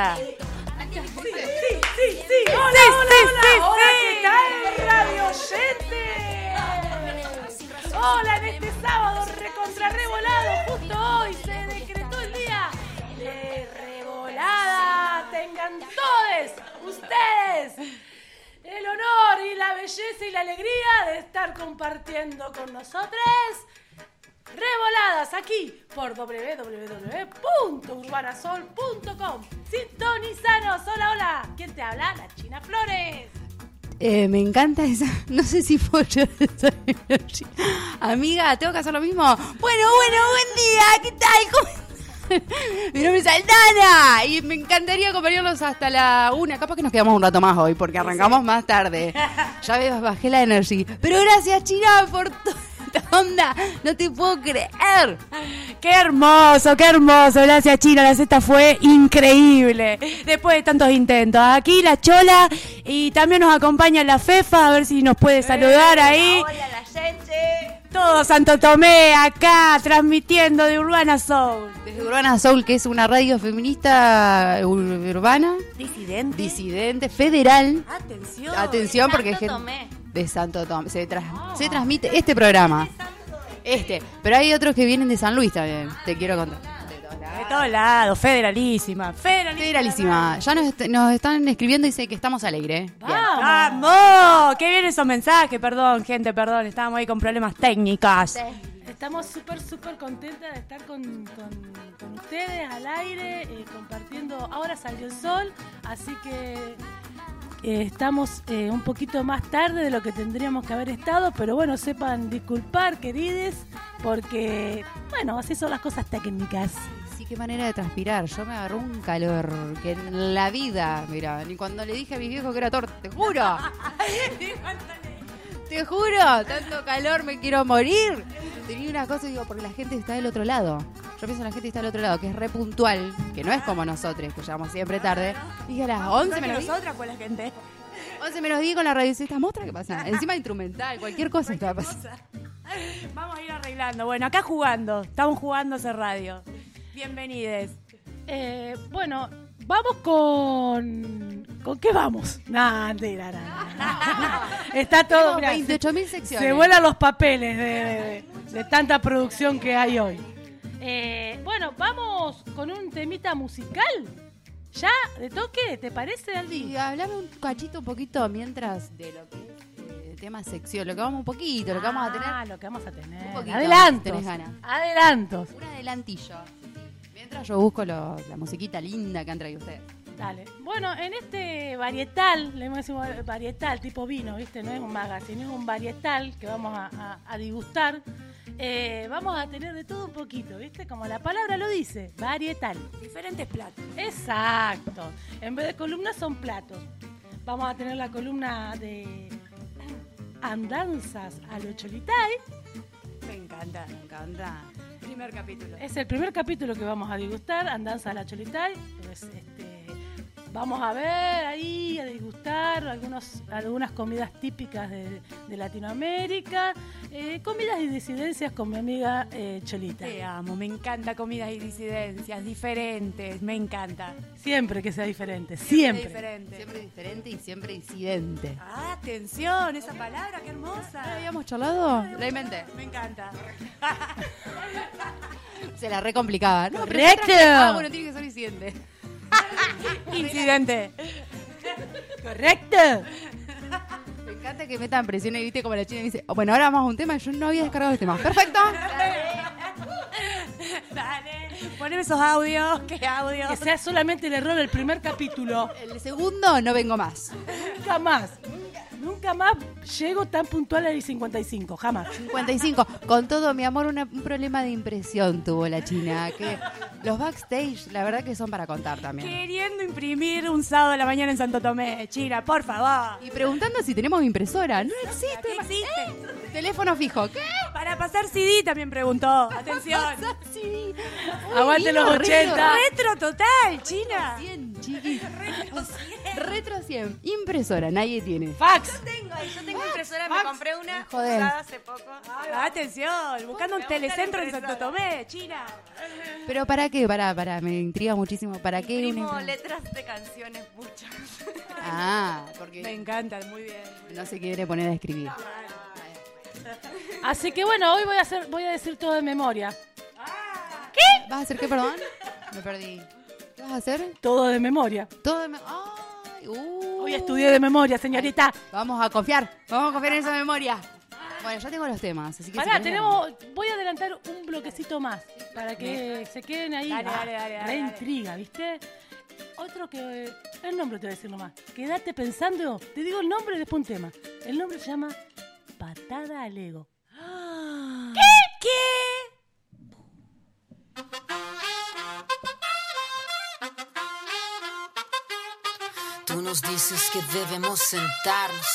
Sí, sí, sí. Hola, hola, hola. Hola, ¿qué tal, radio oyente? Hola, en este sábado recontra revolado, justo hoy se decretó el día de revolada. Tengan todos ustedes el honor y la belleza y la alegría de estar compartiendo con nosotros Revoladas aquí por www.urbanasol.com. Sintonizanos. Hola, hola. ¿Quién te habla? La China Flores. Eh, me encanta esa. No sé si fue yo. Amiga, ¿tengo que hacer lo mismo? Bueno, bueno, buen día. ¿Qué tal? ¿Cómo? Mi nombre es Aldana y me encantaría acompañarlos hasta la una. Capaz que nos quedamos un rato más hoy porque arrancamos más tarde. Ya bajé la energía. Pero gracias, China, por todo onda. No te puedo creer. Qué hermoso, qué hermoso. Gracias, China. La cesta fue increíble. Después de tantos intentos. Aquí la Chola y también nos acompaña la Fefa. A ver si nos puede saludar ahí. Hola, la gente. Todo Santo Tomé acá transmitiendo de Urbana Soul. Desde Urbana Soul, que es una radio feminista ur- urbana, Disidente. disidente, federal. Atención. Atención porque Santo Tomé. de Santo Tomé. Se, tras- se transmite este programa. Este. Pero hay otros que vienen de San Luis también. Te quiero contar. De todos lados, federalísima. Federalísima. Federalísima. Ya nos, est- nos están escribiendo y dice que estamos alegres. Bien. ¡Vamos! ¡Qué bien esos mensajes! Perdón, gente, perdón. Estábamos ahí con problemas técnicos. Estamos súper, súper contentas de estar con, con- con ustedes al aire, eh, compartiendo. Ahora salió el sol, así que eh, estamos eh, un poquito más tarde de lo que tendríamos que haber estado, pero bueno, sepan disculpar, querides, porque, bueno, así son las cosas técnicas. Qué manera de transpirar. Yo me agarró un calor que en la vida, mira, ni cuando le dije a mis viejos que era torta, te juro. te juro, tanto calor me quiero morir. Tenía una cosa y digo, porque la gente está del otro lado. Yo pienso en la gente que está del otro lado, que es re puntual, que no es como nosotros, que llegamos siempre tarde. Dije a las 11 menos 10. nosotras con la gente. 11 menos 10 con la radio. ¿Esta mostra qué pasa? Encima instrumental, cualquier cosa estaba pasando. Vamos a ir arreglando. Bueno, acá jugando. Estamos jugando ese radio. Bienvenides. Eh, bueno, vamos con... ¿Con qué vamos? Mentira, nah, nah. Está todo... mirá, se- 28.000 secciones. Se vuelan los papeles de, de- de tanta producción que hay hoy. Eh, bueno, vamos con un temita musical. ¿Ya? ¿De toque? ¿Te parece, Y Aldi? hablame un cachito un poquito mientras de lo que es tema sección, lo que vamos un poquito, lo que vamos a tener. Ah, lo que vamos a tener. Un poquito, Adelantos. tenés ganas. Adelantos. Un adelantillo. Mientras yo busco lo- la musiquita linda que han traído ustedes. Dale. Bueno, en este varietal, le decimos varietal, tipo vino, ¿viste? No es un magazine, es un varietal que vamos a, a- a degustar. Eh, vamos a tener de todo un poquito, ¿viste? Como la palabra lo dice, varietal. Diferentes platos. Exacto. En vez de columnas son platos. Vamos a tener la columna de andanzas a lo cholitay. Me encanta. Me encanta. Primer capítulo. Es el primer capítulo que vamos a degustar, andanzas a la cholitay. Pues, este, vamos a ver ahí, a degustar algunos, algunas comidas típicas de, de Latinoamérica, eh, comidas y disidencias con mi amiga eh, Cholita. Te amo, me encanta comidas y disidencias diferentes, me encanta. Siempre que sea diferente, siempre. Diferente. Siempre diferente y siempre incidente. Ah, atención, esa palabra, qué hermosa. ¿Ya habíamos charlado? La inventé. Me encanta. Se la re complicaba. No, Correcto. Ah, bueno, tiene que ser incidente. Incidente. Correcto. Me encanta que metan presión y viste como la china dice, "Oh, bueno, ahora vamos a un tema y yo no había descargado este tema. Perfecto. Dale, poneme esos audios, qué Que audios. sea solamente el error del primer capítulo. El segundo no vengo más. Nunca más. Nunca más llego tan puntual al 55, jamás. 55. Con todo, mi amor, una- un problema de impresión tuvo la China. Que los backstage, la verdad que son para contar también. Queriendo imprimir un sábado a la mañana en Santo Tomé, China, por favor. Y preguntando si tenemos impresora. No existe. ¿Qué existe? Teléfono fijo. ¿Qué? Para pasar CD también preguntó. Atención. Sí. Aguante los Vino 80. Retro total, China. Siento. Chiquis. Retro 100. Impresora, nadie tiene. Fax. Tengo ahí, yo tengo impresora, me Fax. compré una Joder. usada hace poco. Atención, buscando un Me telecentro en Santo impresora. Tomé, China. Pero ¿para qué? Para, para, me intriga muchísimo. ¿Para qué? una Imprimo impre- letras de canciones muchas. Ah, Me porque encanta, muy bien. no se quiere poner a escribir. Así que bueno, hoy voy a hacer, voy a decir todo de memoria. ¿Vas a hacer qué, perdón? Me perdí. ¿Qué vas a hacer? Todo de memoria. Todo de me- Ay, uh. Hoy estudié de memoria, señorita. Vamos a confiar, vamos a confiar en esa memoria. Bueno, ya tengo los temas, así que... si Pará, querés, tenemos, voy a adelantar un bloquecito más para que se queden ahí. Dale, Ah, dale. intriga, ¿viste? Otro que. El nombre te voy a decir nomás. Quédate pensando. Te digo el nombre y después un tema. El nombre se llama Patada al Ego. ¿Qué? Tú nos dices que debemos sentarnos,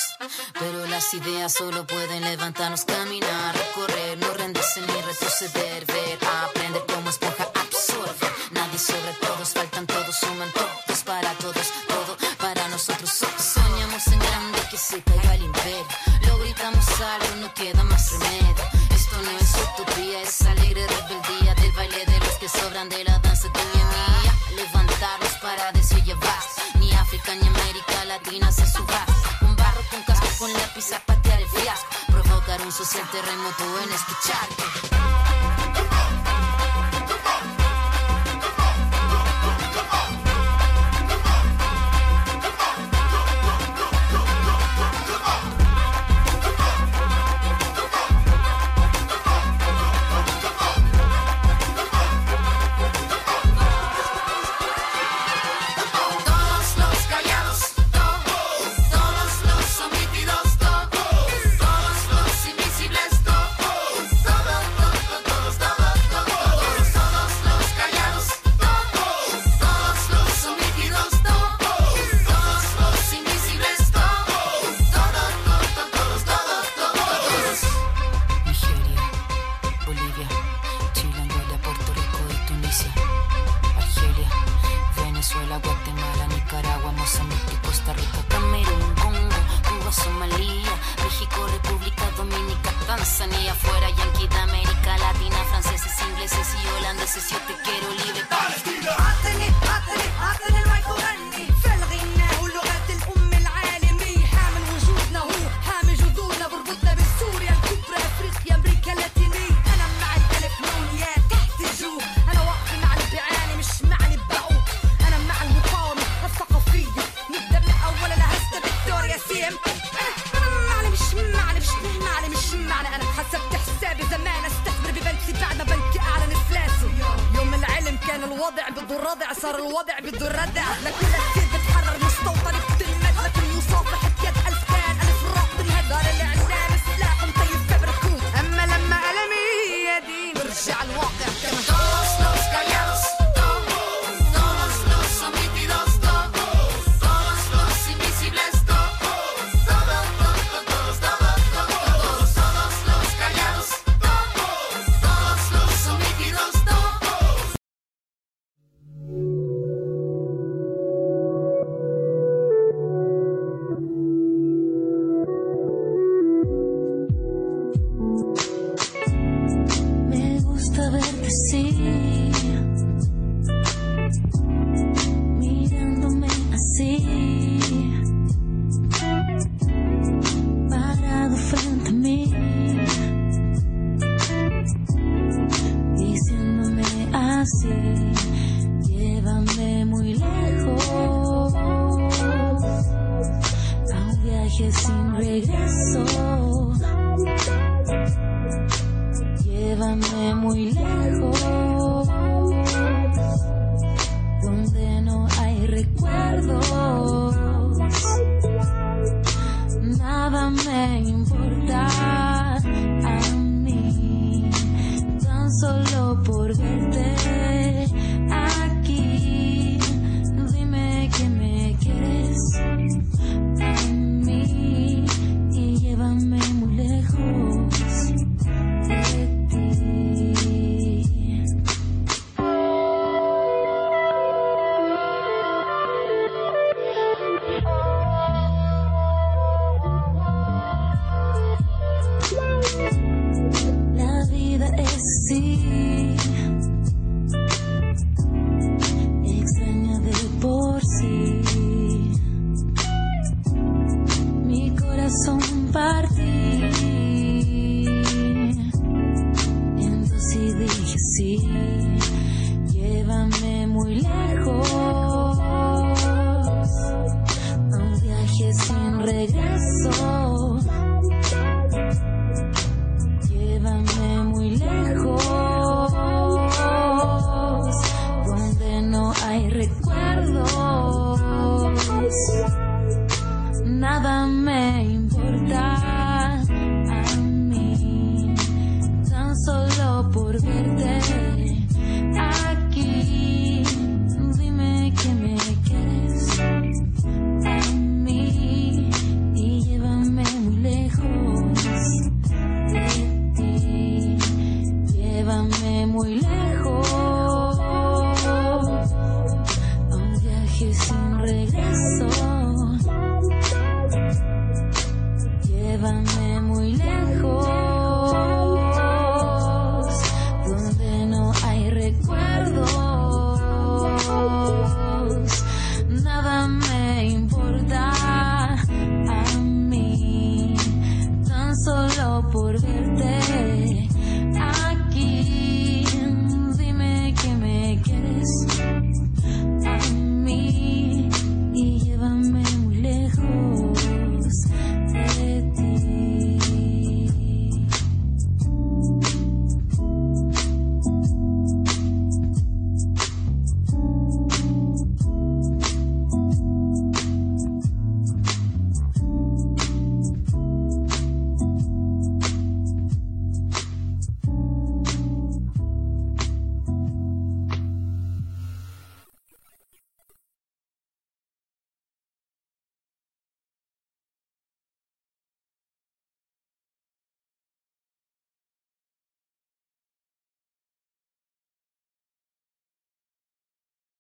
pero las ideas solo pueden levantarnos, caminar, recorrer, no rendirse ni retroceder, ver, aprender como esponja absorbe. Nadie sobre todos, faltan todos, suman todos para todos, todo para nosotros. So- Soñamos en grande que se caiga el imperio, lo gritamos algo, no queda más remedio. Con lápiz a patear el fiasco. Provocar un social terremoto en este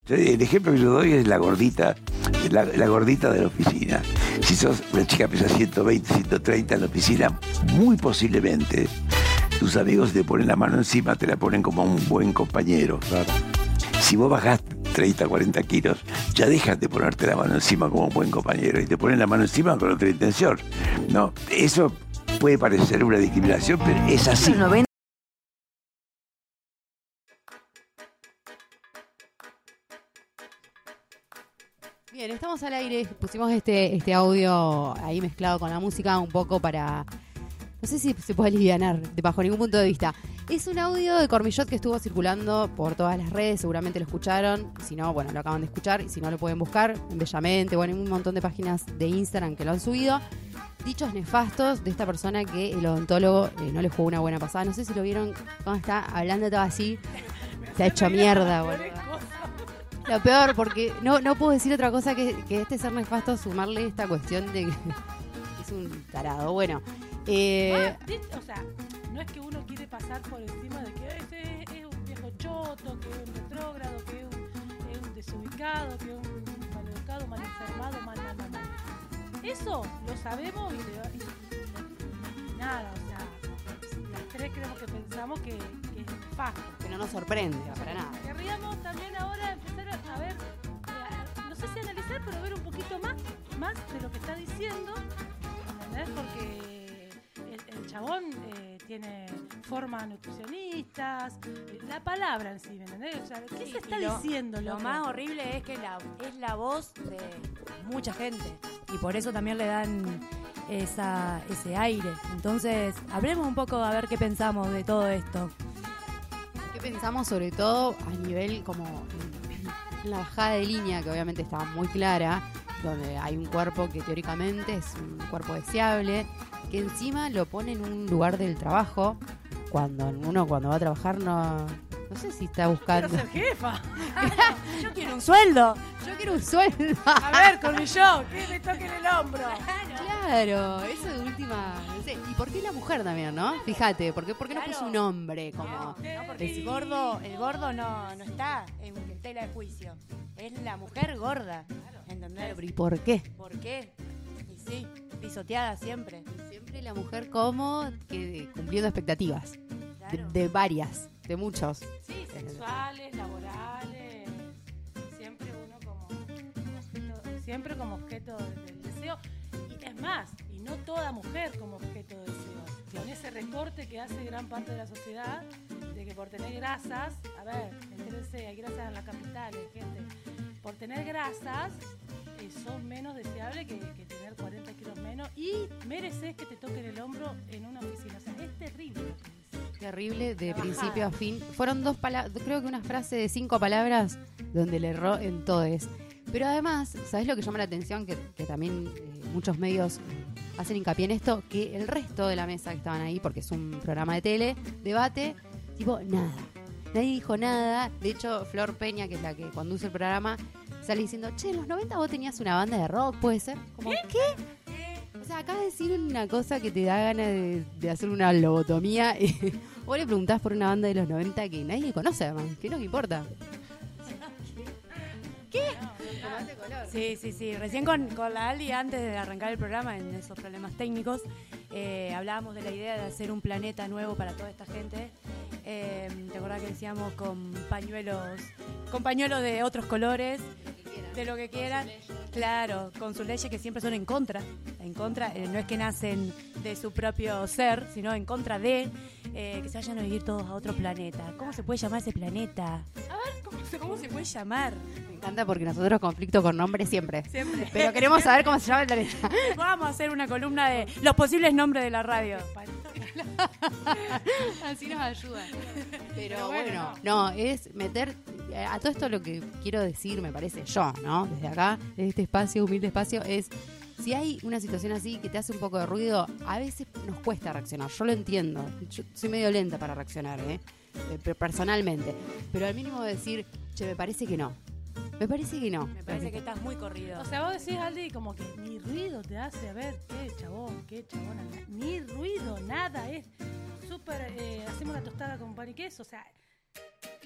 El ejemplo que yo doy es la gordita, la, la gordita de la oficina. Si sos una chica que pesa 120, 130 en la oficina, muy posiblemente tus amigos te ponen la mano encima, te la ponen como un buen compañero. Si vos bajás 30, 40 kilos, ya dejas de ponerte la mano encima como un buen compañero y te ponen la mano encima con otra intención. No, eso puede parecer una discriminación, pero es así. Estamos al aire. Pusimos este, este audio ahí mezclado con la música un poco para. No sé si se puede aliviar bajo ningún punto de vista. Es un audio de Cormillot que estuvo circulando por todas las redes, seguramente lo escucharon. Si no, bueno, lo acaban de escuchar. Y si no, lo pueden buscar en Bellamente. Bueno, hay un montón de páginas de Instagram que lo han subido. Dichos nefastos de esta persona que el odontólogo eh, no le jugó una buena pasada. No sé si lo vieron cómo está hablando todo así. Se ha hecho mierda, boludo. Lo peor, porque no, no puedo decir otra cosa que, este ser nefasto sumarle esta cuestión de que es un tarado. Bueno, eh, Ah. O sea, no es que uno quiere pasar por encima de que este es, un viejo choto, que es un retrógrado, que es un, es un desubicado, que es un maleducado, mal informado, mal, mal, mal, mal. Eso lo sabemos y nada, o sea, las tres creemos que pensamos que, que que no nos sorprende para nada. Querríamos también ahora empezar a, ver, eh, no sé si analizar, pero ver un poquito más, más de lo que está diciendo, ¿entendés? Porque el, el chabón eh, tiene formas nutricionistas, eh, la palabra en sí, ¿me entendés? O sea, ¿qué Sí, se está lo- diciendo, Lo más horrible es que la, es la voz de mucha gente y por eso también le dan esa, ese aire. Entonces, hablemos un poco a ver qué pensamos de todo esto. ¿Qué pensamos sobre todo a nivel como la bajada de línea, que obviamente está muy clara, donde hay un cuerpo que teóricamente es un cuerpo deseable, que encima lo pone en un lugar del trabajo, cuando uno cuando va a trabajar no, no sé si está Quiero buscando... ser jefa. Yo quiero un sueldo. Yo quiero un sueldo. A ver, Cornillón, que me toquen el hombro. Claro, eso de última. No sé. ¿Y por qué la mujer también, no? Fíjate, ¿por qué, por qué no Claro. puso un hombre como.? No, porque el gordo, el gordo no, no está en, tela de juicio. Es la mujer gorda. ¿Entendés? ¿Y por qué? ¿Por qué? Sí, pisoteada siempre. Siempre la mujer como que cumpliendo expectativas. De, Claro. de varias, de muchos. Sí, sexuales, laborales. Siempre uno como, como objeto, siempre como objeto de- del deseo. Y es más, y no toda mujer como objeto de deseo. Con ese recorte que hace gran parte de la sociedad, de que por tener grasas, a ver, entérense, hay grasas en la capital, hay gente. Por tener grasas, eh, sos menos deseable que, que tener 40 kilos menos y mereces que te toquen el hombro en una oficina. O sea, es terrible lo que dice. Terrible de principio a fin. Fueron dos palabras, creo que una frase de cinco palabras donde le erró en todo es. Pero además, ¿sabes lo que llama la atención? Que, que también eh, muchos medios hacen hincapié en esto, que el resto de la mesa que estaban ahí, porque es un programa de tele, debate, tipo, nada. Nadie dijo nada. De hecho, Flor Peña, que es la que conduce el programa, sale diciendo, che, en los 90 vos tenías una banda de rock, ¿puede ser? Como, ¿qué? O sea, acabas de decir una cosa que te da ganas de, de hacer una lobotomía. Y vos le preguntás por una banda de los 90 que nadie conoce, además. Que no que importa. Sí, sí, sí. Recién con, con la Aldi, antes de arrancar el programa, en esos problemas técnicos, eh, hablábamos de la idea de hacer un planeta nuevo para toda esta gente. Eh, ¿Te acordás que decíamos con pañuelos, con pañuelos de otros colores, de lo que quieran? Claro, con sus leyes que siempre son en contra. En contra, eh, no es que nacen de su propio ser, sino en contra de eh, que se vayan a vivir todos a otro planeta. ¿Cómo se puede llamar ese planeta? A ver, ¿cómo se, cómo se puede llamar? Me encanta porque nosotros conflicto con nombres siempre. Siempre. Pero queremos saber cómo se llama el planeta. Vamos a hacer una columna de los posibles nombres de la radio. Así nos ayuda. Pero bueno, no, es meter eh, a todo esto lo que quiero decir, me parece yo, ¿no? Desde acá, desde este espacio, humilde espacio, es si hay una situación así que te hace un poco de ruido, a veces nos cuesta reaccionar. Yo lo entiendo. Yo soy medio lenta para reaccionar, ¿eh? Eh, pero personalmente. Pero al mínimo de decir, che, me parece que no. Me parece que no. Me parece que estás muy corrido. O sea, vos decís, Aldi, como que ni ruido te hace, a ver, qué chabón, qué chabona, na- ni ruido, nada, es súper, eh, hacemos la tostada con pan y queso, o sea,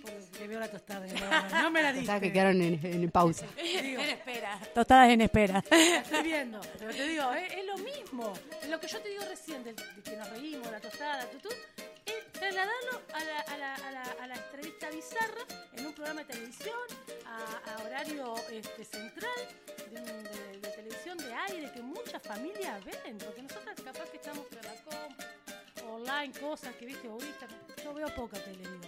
porque veo la tostada, no, no me la diste. que quedaron en, en pausa. Digo, en espera. Tostadas en espera. estoy viendo, pero te digo, es, es lo mismo, lo que yo te digo recién, del- de, que nos reímos, la tostada, tutú, es trasladarlo a la, a, la, a, la, a la entrevista bizarra en un programa de televisión, a, horario este, central, de, de- de televisión de aire, que muchas familias ven, porque nosotras capaz que estamos con la comp, online, cosas que viste, Instagram, yo veo poca tele, digo.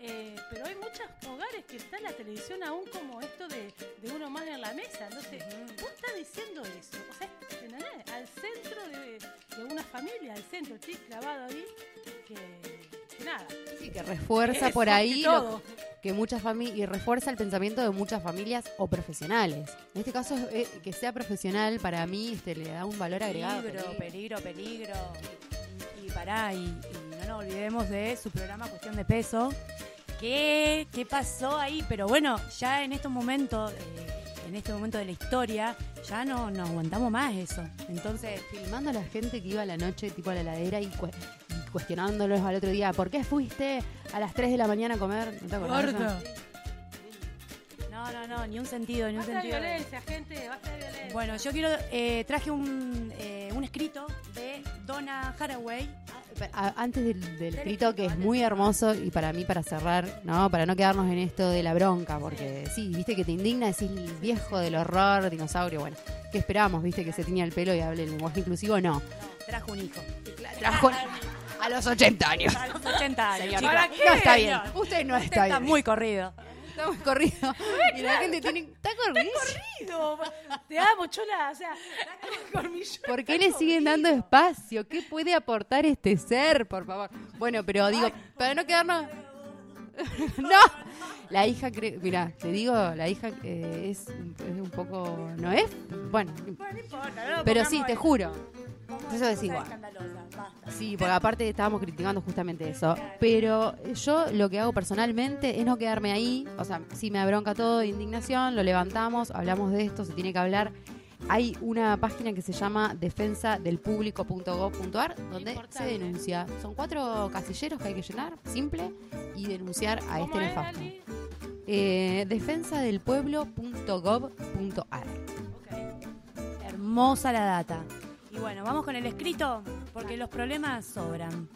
Eh, pero hay muchos hogares que está la televisión aún como esto de, de uno más en la mesa. Entonces, vos estás diciendo eso. O sea, ¿entendés? Al centro de, de una familia, al centro, el clavado ahí, que nada. Sí, que refuerza por ahí lo- que muchas familias y refuerza el pensamiento de muchas familias o profesionales. En este caso, eh, que sea profesional para mí este, le da un valor agregado. Peligro, peligro, peligro. Y pará, y, y no nos olvidemos de su programa Cuestión de Peso. ¿Qué, qué pasó ahí? Pero bueno, ya en estos momentos, eh, en este momento de la historia, ya no, no aguantamos más eso. Entonces, Filmando a la gente que iba a la noche, tipo a la heladera, y, cue- y cuestionándolos al otro día, ¿por qué fuiste a las 3 de la mañana a comer? ¿No te acordás de no, no, no, ni un sentido, ni un Basta de sentido. violencia, gente, basta de violencia. Bueno, yo quiero, eh, traje un, eh, un escrito de Donna Haraway. A- Antes del, del escrito, que es muy hermoso, y para mí, para cerrar, ¿no? Para no quedarnos en esto de la bronca, porque sí, viste que te indigna, decís el viejo del horror, dinosaurio, bueno, ¿qué esperamos? ¿Viste que se tenía el pelo y hable el lenguaje inclusivo? No. Trajo un hijo. Trajo a los 80 años. A los 80 años. Señor, chicos. no, no está bien. Usted no Usted está está bien. muy corrido. Está muy corrido. Y la gente tiene. Está corrido. Corrido. Te amo, chula. O sea, ¿Por qué le siguen dando espacio? ¿Qué puede aportar este ser, por favor? Bueno, pero digo, para no quedarnos. no, la hija, cre- mira, te digo, la hija eh, es, es un poco, ¿no es? Bueno, pero sí, te juro. Eso es igual. Sí, porque aparte estábamos criticando justamente eso. Pero yo lo que hago personalmente es no quedarme ahí. O sea, si me abronca todo de indignación, lo levantamos, hablamos de esto, se tiene que hablar. Hay una página que se llama defensadelpublico.gov.ar donde se denuncia. Son cuatro casilleros que hay que llenar, simple, y denunciar a este nefasto. Eh, defensadelpueblo.gov.ar Hermosa la data. Y bueno, vamos con el escrito, porque los problemas sobran.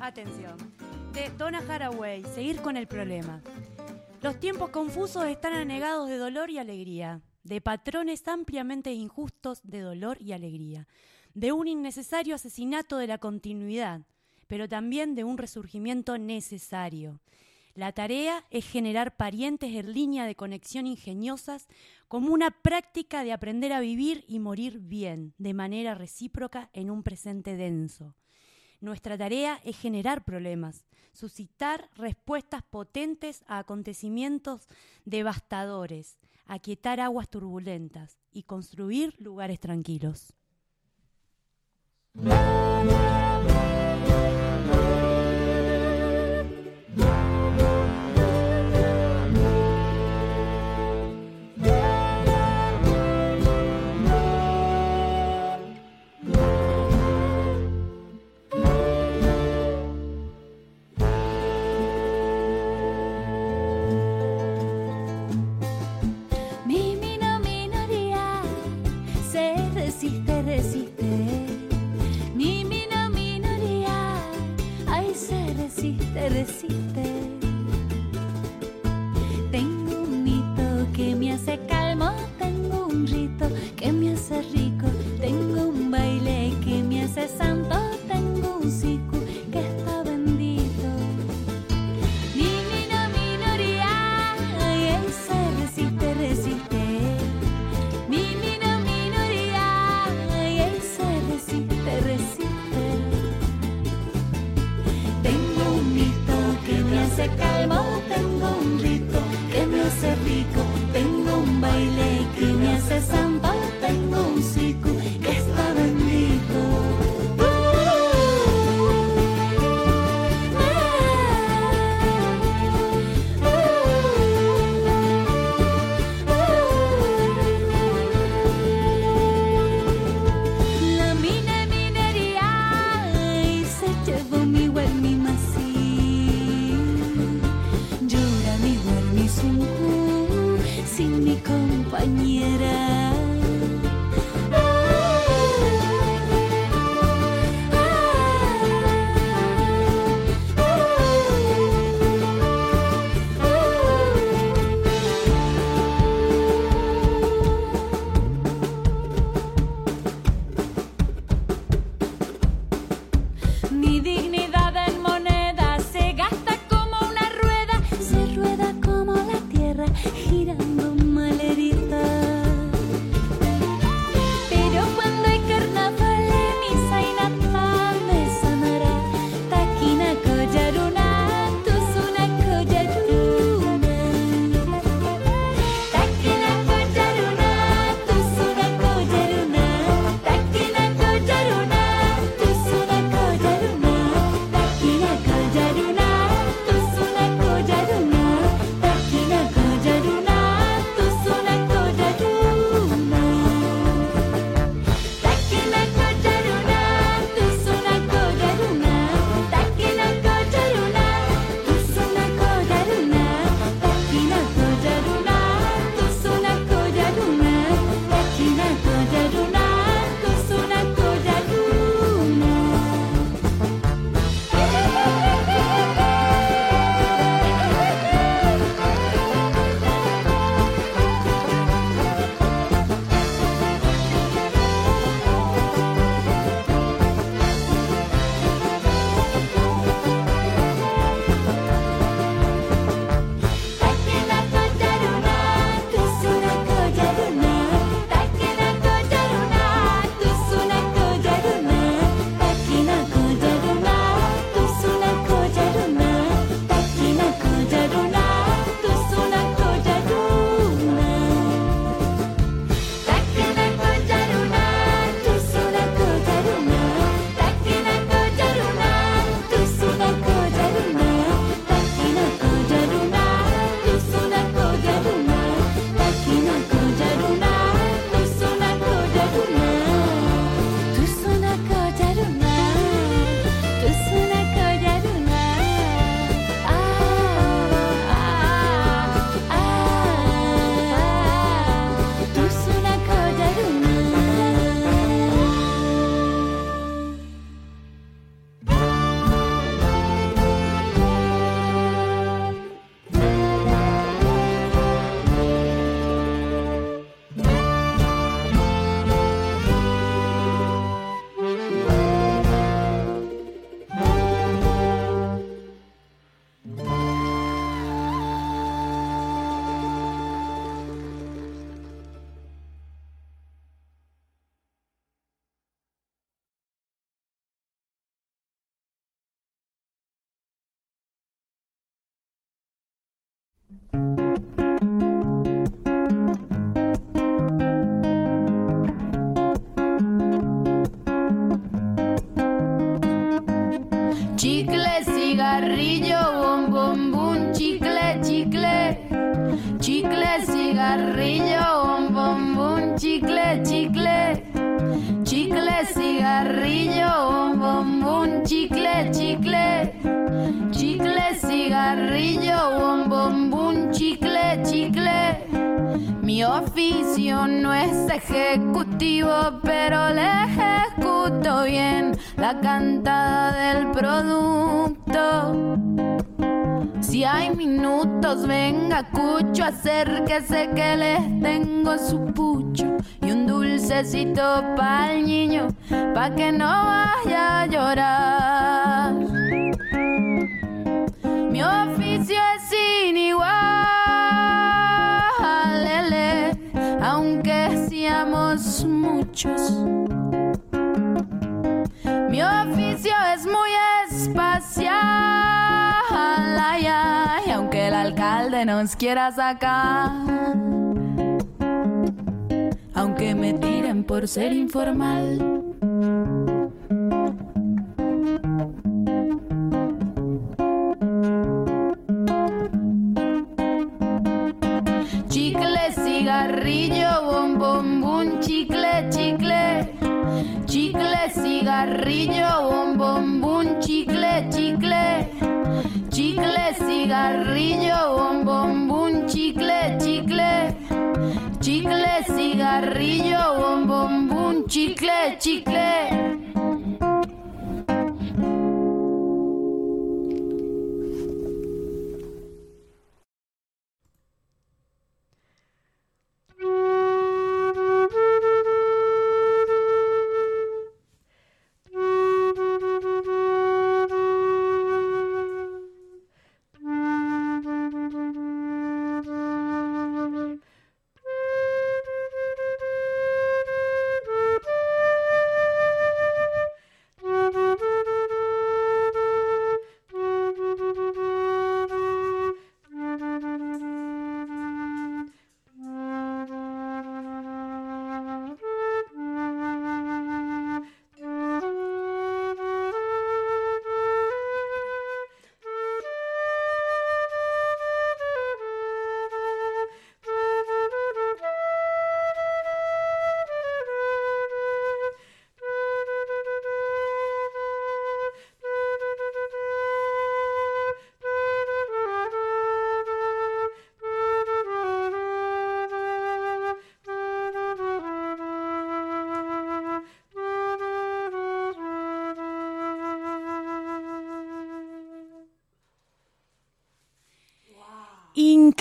Atención. De Donna Haraway, seguir con el problema. Los tiempos confusos están anegados de dolor y alegría. de patrones ampliamente injustos de dolor y alegría, de un innecesario asesinato de la continuidad, pero también de un resurgimiento necesario. La tarea es generar parientes en línea de conexión ingeniosas como una práctica de aprender a vivir y morir bien, de manera recíproca en un presente denso. Nuestra tarea es generar problemas, suscitar respuestas potentes a acontecimientos devastadores, aquietar aguas turbulentas y construir lugares tranquilos. Mino Mi oficio no es ejecutivo, pero le ejecuto bien la cantada del producto. Si hay minutos, venga, cucho, acérquese que les tengo su pucho y un dulcecito pa'l niño, pa' que no vaya a llorar. Mi oficio es sin igual, muchos. Mi oficio es muy espacial, ay, ay, aunque el alcalde nos quiera sacar. Aunque me tiren por ser informal. Chicle, cigarrillo, bom, bom, chicle, chicle. Chicle, cigarrillo, bom, bom, bum, chicle, chicle. Chicle, cigarrillo, bom, bom, bum, chicle, chicle. Chicle, cigarrillo, bom, bom, bum, chicle, chicle.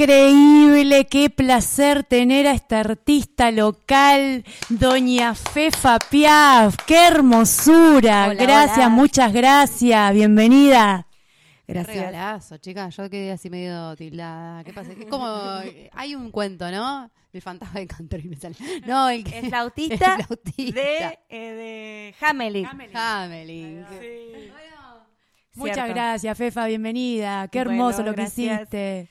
Increíble, qué placer tener a esta artista local, doña Fefa Piaf, qué hermosura, Hola, gracias, hola. muchas gracias, bienvenida. Gracias. Regalazo, chicas. Yo quedé así medio tildada. ¿Qué pasa? Es como. Hay un cuento, ¿no? El fantasma de Canterbury me sale. No, el, que- El flautista, el flautista. de, eh, de Hamelin. Hamelin. Muchas Cierto. gracias, Fefa, bienvenida, qué Bueno, hermoso lo que gracias. hiciste.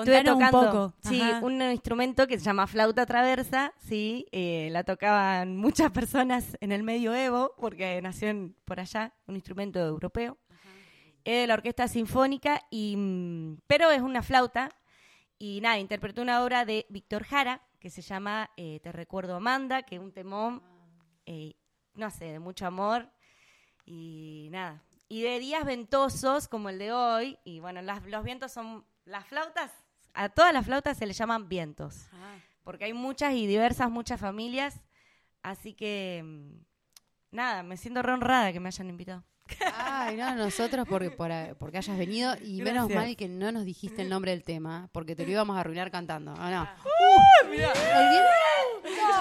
Estuve tocando un poco. sí, Ajá. un instrumento que se llama flauta traversa, sí, eh, la tocaban muchas personas en el medioevo, porque nació en- por allá, un instrumento europeo. Es de la orquesta sinfónica, y, mm, pero es una flauta, y nada, interpretó una obra de Víctor Jara, que se llama eh, Te recuerdo Amanda, que es un temón, eh, no sé, de mucho amor, y nada. Y de días ventosos, como el de hoy, y bueno, las- los vientos son, las flautas, a todas las flautas se le llaman vientos, porque hay muchas y diversas, muchas familias, así que, mm, nada, me siento re honrada que me hayan invitado. Ay, no, nosotros porque, por- porque hayas venido y menos mal que no nos dijiste el nombre del tema, porque te lo íbamos a arruinar cantando. ¿o no?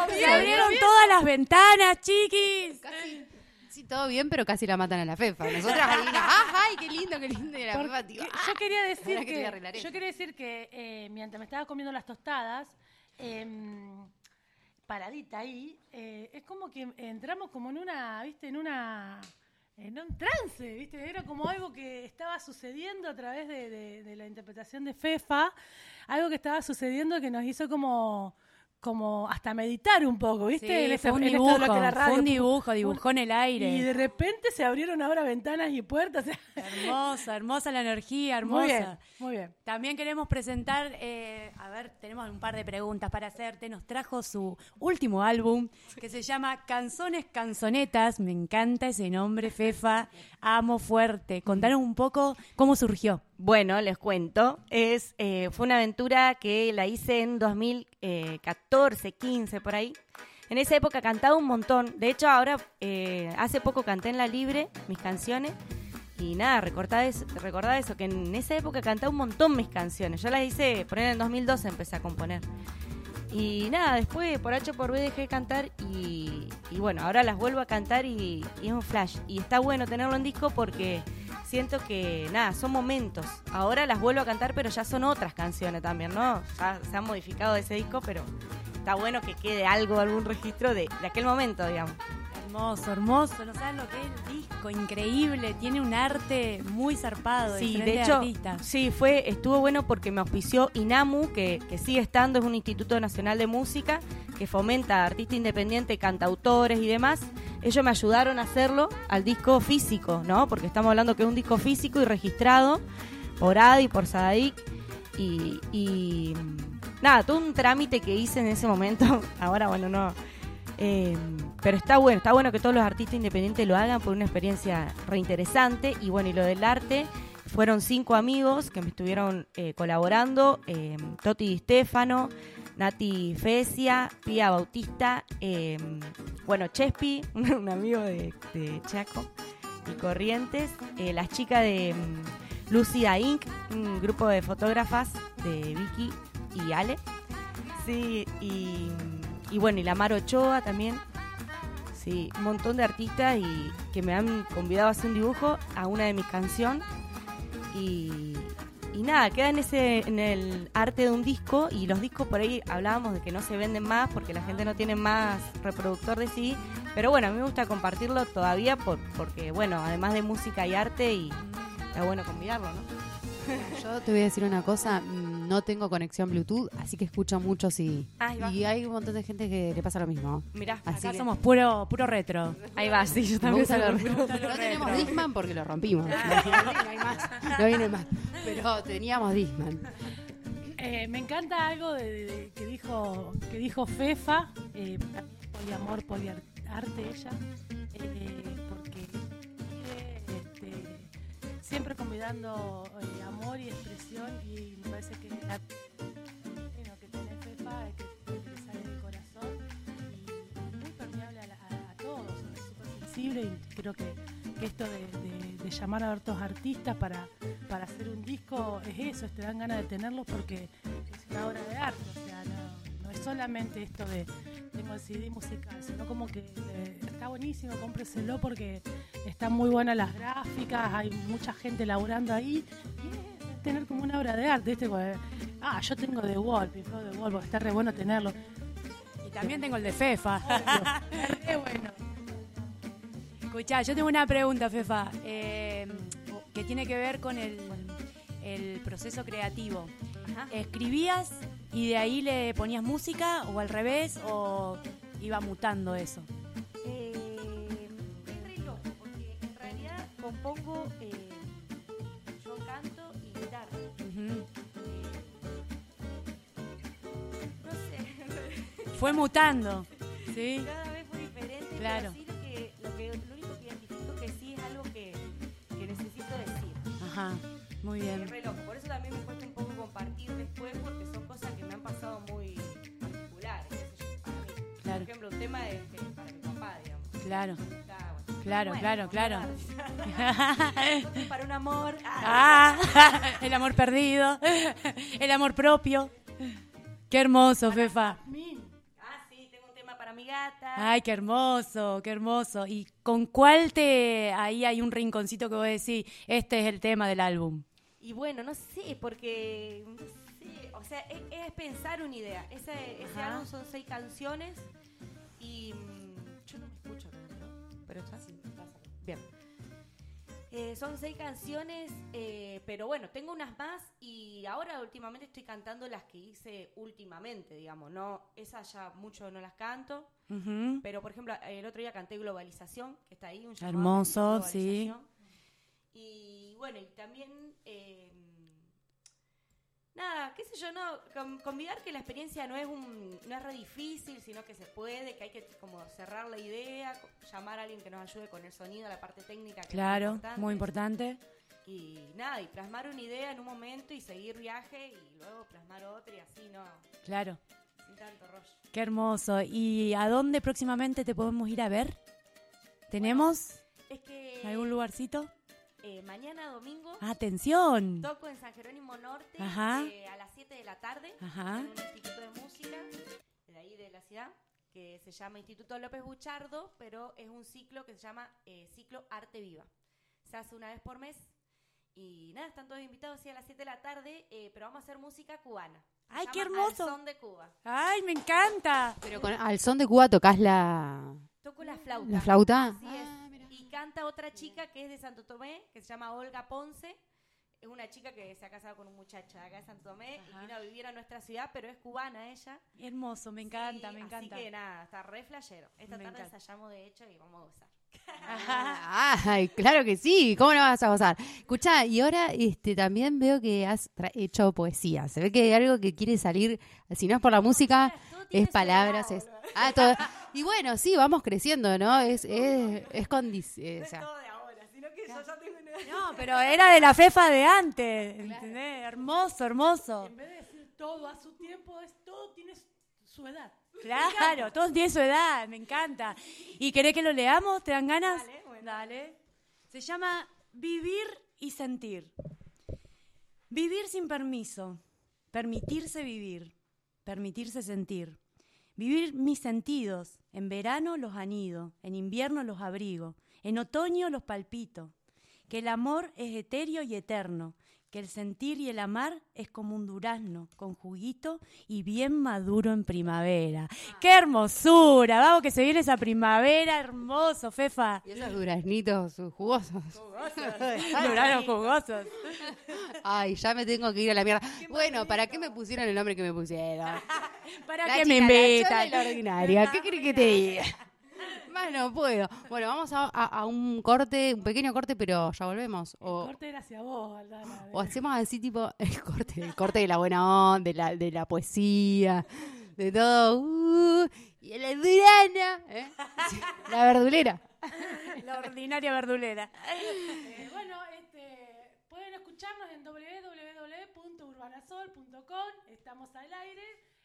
Se abrieron todas las ventanas, chiquis. Casi, sí, todo bien, pero casi la matan a la Fefa. Nosotras ahí, no, ¡ah, ay, qué lindo, qué lindo! Y la Porque Fefa, tipo, yo quería decir que yo quería decir que eh, mientras me estaba comiendo las tostadas, em, paradita ahí, eh, es como que entramos como en una, viste, en una en un trance, ¿viste? Era como algo que estaba sucediendo a través de, de- de la interpretación de Fefa, algo que estaba sucediendo que nos hizo como, como hasta meditar un poco, ¿viste? Sí, En este- fue un en esto dibujo, de radio. fue un dibujo, dibujó en el aire. Y de repente se abrieron ahora ventanas y puertas. Hermosa, hermosa la energía, hermosa. Muy bien, muy bien. También queremos presentar, eh, a ver, tenemos un par de preguntas para hacerte. Nos trajo su último álbum que se llama Canzones Canzonetas. Me encanta ese nombre, Fefa. Amo fuerte. Contanos un poco cómo surgió. Bueno, les cuento. Es, eh, fue una aventura que la hice en 2014, 15, por ahí. En esa época cantaba un montón. De hecho, ahora, eh, hace poco canté en La Libre mis canciones. Y nada, recordaba eso, recordaba eso, que en esa época cantaba un montón mis canciones. Yo las hice, por ahí en el 2012 empecé a componer. Y nada, después por H por B dejé de cantar y, y bueno, ahora las vuelvo a cantar y, es un flash. Y está bueno tenerlo en disco porque siento que, nada, son momentos. Ahora las vuelvo a cantar, pero ya son otras canciones también, ¿no? Se han modificado ese disco, pero está bueno que quede algo, algún registro de, de aquel momento, digamos. Hermoso, hermoso. No sabes lo que es el disco, increíble. Tiene un arte muy zarpado. Sí, de hecho, artistas. sí, fue, estuvo bueno porque me auspició INAMU, que, que sigue estando, es un Instituto Nacional de Música, que fomenta artistas independientes, cantautores y demás. Ellos me ayudaron a hacerlo al disco físico, ¿no? Porque estamos hablando que es un disco físico y registrado por ADI, por Sadaic. Y, y, nada, todo un trámite que hice en ese momento. Ahora, bueno, no. Eh, pero está bueno, está bueno que todos los artistas independientes lo hagan por una experiencia reinteresante. Y bueno, y lo del arte, fueron cinco amigos que me estuvieron eh, colaborando: eh, Toti Di Stefano, Nati Fesia, Pía Bautista, eh, bueno, Chespi, un amigo de, Chaco y Corrientes, las chicas de mm, Lucida Inc., un grupo de fotógrafas de Vicky y Ale. Sí, y, y bueno, y la Mar Ochoa también. Sí, un montón de artistas y que me han convidado a hacer un dibujo a una de mis canciones. Y, nada, queda en ese en el arte de un disco y los discos por ahí hablábamos de que no se venden más porque la gente no tiene más reproductor de CD, pero bueno, a mí me gusta compartirlo todavía por, porque bueno, además de música y arte y está bueno convidarlo, ¿no? Yo te voy a decir una cosa, mm, no tengo conexión Bluetooth, así que escucho mucho sí. Ahí va. Y hay un montón de gente que le pasa lo mismo. Mirá, Así Acá somos puro, puro retro. ahí va, sí, yo Me también gusta soy lo- No tenemos Disman porque lo rompimos. no hay más, no viene más. Pero teníamos Disman. Eh, me encanta algo de, de- de- que dijo que dijo Fefa, eh, poliamor, poliarte ella, eh, siempre convidando eh, amor y expresión y me parece que la, bueno, que tiene Fefa que, que sale del corazón y muy permeable a, todos, es súper sensible y creo que, esto de, llamar a otros artistas para, para hacer un disco es eso, es te dan ganas de tenerlos porque es una obra de arte, o sea, no es solamente esto de tengo el CD musical, sino como que eh, está buenísimo, cómpreselo porque están muy buenas las gráficas, hay mucha gente laburando ahí y es tener como una obra de arte, ¿viste? Como, ah, yo tengo The Wall, Pifo The Wall, porque está re bueno tenerlo. Y también tengo el de Fefa. Es re bueno. Escuchá, yo tengo una pregunta, Fefa, eh, que tiene que ver con el, el proceso creativo. Ajá. ¿Escribías y de ahí le ponías música o al revés o iba mutando eso? Eh, es re loco, porque en realidad compongo, eh, yo canto y guitarra. Eh, no sé, Fue mutando, ¿sí? cada vez fue diferente, Claro. pero sí lo, que, lo, que, lo único que identifico que sí es algo que, que necesito decir. Ajá, muy bien. Es re loco, por eso también me cuesta un poco compartir después, porque son cosas que me han pasado muy particulares, para mí. Claro. Por ejemplo, un tema de, de- para mi papá, digamos. Claro, Está, bueno. claro, Bueno, claro, claro. para un amor. ah, Ah, el amor perdido, el amor propio. Qué hermoso, Fefa. Ah, sí, tengo un tema para mi gata. Ay, qué hermoso, qué hermoso. ¿Y con cuál te ahí hay un rinconcito que vos decís, este es el tema del álbum? Y bueno, no sé, porque. No sé, o sea, es, es pensar una idea. Ese, álbum son seis canciones y. mm, yo no me escucho, ¿no? Pero está. Bien. Eh, son seis canciones, eh, pero bueno, tengo unas más y ahora últimamente estoy cantando las que hice últimamente, digamos, no, esas ya mucho no las canto, Ujú. pero por ejemplo, el otro día canté Globalización, que está ahí, un Hermoso, sí. Y bueno, y también, eh, nada, qué sé yo, no, con- convidar que la experiencia no es un, no es re difícil, sino que se puede, que hay que como cerrar la idea, llamar a alguien que nos ayude con el sonido, la parte técnica. Que Claro, es muy importante. Y nada, y plasmar una idea en un momento y seguir viaje y luego plasmar otra y así, no, Claro. sin tanto rollo. Qué hermoso. ¿Y a dónde próximamente te podemos ir a ver? ¿Tenemos Es que algún lugarcito? Eh, mañana domingo Atención. toco en San Jerónimo Norte eh, a las 7 de la tarde Ajá. en un instituto de música de ahí de la ciudad que se llama Instituto López Buchardo, pero es un ciclo que se llama eh, Ciclo Arte Viva. Se hace una vez por mes y nada, están todos invitados sí, a las 7 de la tarde, eh, pero vamos a hacer música cubana. Se ¡Ay, qué llama hermoso! Al son de Cuba. ¡Ay, me encanta! Pero con, al son de Cuba tocas la, Toco la flauta. la flauta. Así es. Y canta otra chica que es de Santo Tomé, que se llama Olga Ponce. Es una chica que se ha casado con un muchacho de acá de Santo Tomé y vino a vivir a nuestra ciudad, pero es cubana ella. Hermoso, me encanta, Sí, me encanta. Así que nada, está re flashero. Esta Me tarde encanta. ensayamos de hecho y vamos a gozar. Ay, claro que sí. ¿Cómo no vas a gozar? Escucha, y ahora este, también veo que has hecho poesía. Se ve que hay algo que quiere salir, si no es por la música, es palabras. Es, ah, todo. Y bueno, sí, vamos creciendo, ¿no? Es, es, es condi- eh, o sea. No, pero era de la FEFA de antes, ¿entendés? Hermoso, hermoso. En vez de decir todo a su tiempo, es todo tiene su edad. Claro, todos tienen su edad, me encanta. ¿Y querés que lo leamos? ¿Te dan ganas? Dale, bueno. Dale. Se llama Vivir y Sentir. Vivir sin permiso. Permitirse vivir. Permitirse sentir. Vivir mis sentidos. En verano los anido, en invierno los abrigo, en otoño los palpito. Que el amor es etéreo y eterno, que el sentir y el amar es como un durazno, con juguito y bien maduro en primavera. ¡Qué hermosura! Vamos que se viene esa primavera, hermoso, Fefa. y esos duraznitos jugosos. Duraznos jugosos. Ay, ya me tengo que ir a la mierda. Bueno, ¿para qué me pusieron el nombre que me pusieron? ¿Para qué me invitan? la ordinaria. ¿Qué crees que te diga? Más no puedo. Bueno, vamos a, a- a un corte, un pequeño corte, pero ya volvemos. O, Corte era hacia vos, Aldana. o hacemos así tipo el corte, el corte de la buena onda, de la, de la poesía, de todo. Uh, y la durana, ¿eh? la verdulera. La ordinaria verdulera. Eh, bueno, este, pueden escucharnos en www.urbanasol.com, estamos al aire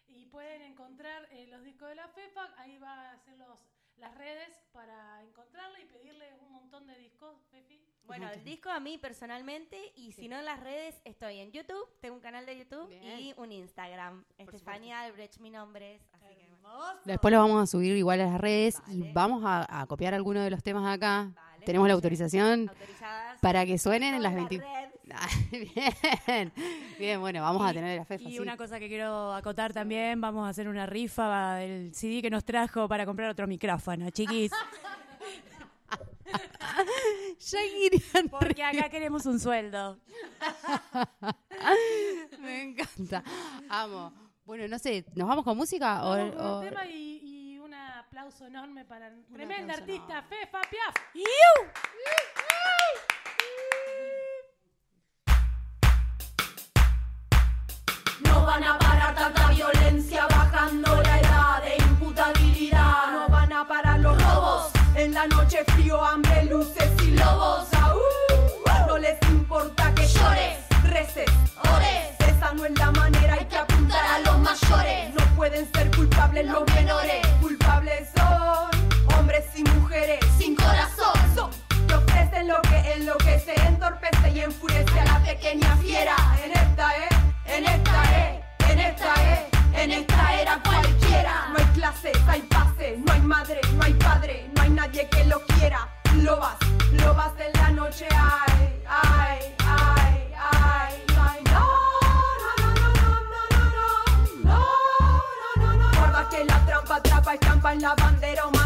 y pueden encontrar eh, los discos de la FEFA, ahí va a ser los, las redes para encontrarle y pedirle un montón de discos, Fefi. Bueno, el disco a mí personalmente y si no en las redes estoy en YouTube, tengo un canal de YouTube Bien. y un Instagram. Estefania Albrecht, mi nombre es. Así que bueno. Después lo vamos a subir igual a las redes y vamos a, a copiar algunos de los temas de acá. Vale. Tenemos la autorización Autorizadas. para que suenen en las 20. redes. Bien, bien, bueno, vamos a tener la FEFA. Y sí. una cosa que quiero acotar también, vamos a hacer una rifa del CD que nos trajo para comprar otro micrófono, chiquis. Ya querían Porque acá queremos un sueldo. Me encanta. Amo. Bueno, no sé, ¿nos vamos con música? O, con tema y, y un aplauso enorme para Un tremenda artista, Fefa Piaf. No van a parar tanta violencia bajando la edad de imputabilidad. No van a parar los robos. En la noche frío, hambre, luces y lobos. Aú. No les importa que llores, reces, ores. Esa no es la manera, hay que apuntar a los mayores. No pueden ser culpables los menores. Culpables son hombres y mujeres sin corazón. Son que ofrecen lo que enloquece, entorpece y enfurece a la pequeña fiera. En esta, eh, en esta, eh, en esta, eh, en esta era cualquiera. No hay clases, hay pases, no hay madre, no hay padre, no hay nadie que lo quiera. Lo vas, lo vas en la noche, ay, ay, ay, ay, ay, no, no, no, no, no, no, no, no, no, no, no. Guarda que la trampa atrapa, estampa en la bandera o mancha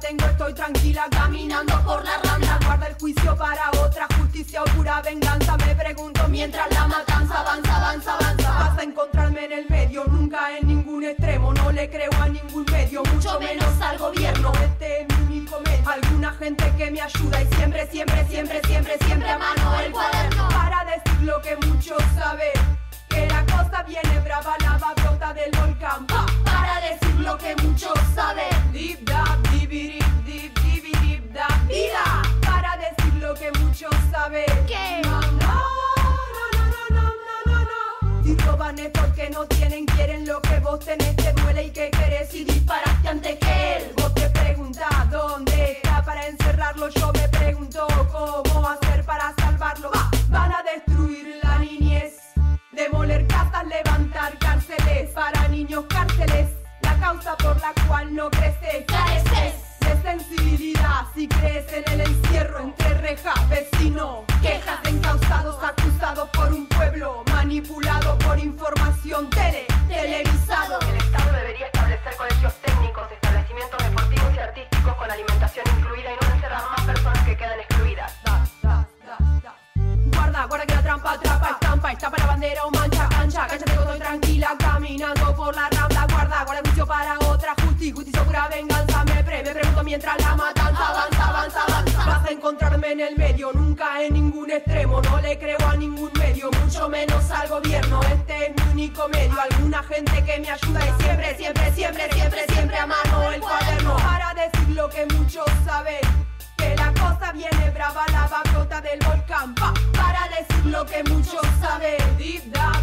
tengo, estoy tranquila caminando por la randa. Guarda el juicio para otra justicia o pura venganza. Me pregunto mientras la matanza avanza, avanza, avanza. Vas a encontrarme en el medio, nunca en ningún extremo. No le creo a ningún medio, mucho menos al gobierno. Este es mi único medio. Alguna gente que me ayuda y siempre, siempre, siempre, siempre, siempre a mano el cuaderno. Para decir lo que muchos saben. Que la cosa viene brava, lava brota del volcán. Pa, para decir lo que muchos saben. Dip, dap, dibirip, dip, dibirip, dap, vida. Para decir lo que muchos saben. ¿Qué? No, no, no, no, no, no, no, no. Si roban es porque no tienen, quieren lo que vos tenés, te duele y que querés y disparaste antes que él. Vos te preguntás dónde está para encerrarlo, yo me pregunto cómo hacer para salvarlo. Va, van a destruir la niñez, demoler casas, levantar cárceles para niños cárceles. La causa por la cual no creces, careces de sensibilidad si crees en el encierro entre rejas, vecino, quejas de encausados acusados por un pueblo manipulado por información tele, televisado. El Estado debería establecer colegios técnicos, establecimientos deportivos y artísticos con alimentación incluida y no encerrar más personas que quedan excluidas. Guarda, guarda que la trampa atrapa, estampa, está para bandera o mancha ancha. Cállate que estoy tranquila caminando por la mientras la matanza avanza, avanza, avanza. Vas a encontrarme en el medio, nunca en ningún extremo. No le creo a ningún medio, mucho menos al gobierno. Este es mi único medio. Alguna gente que me ayuda y siempre, siempre, siempre, siempre, siempre a mano el cuaderno. Para decir lo que muchos saben. Que la cosa viene brava, lava brota del volcán. Pa, para decir lo que muchos saben. Dip, dap,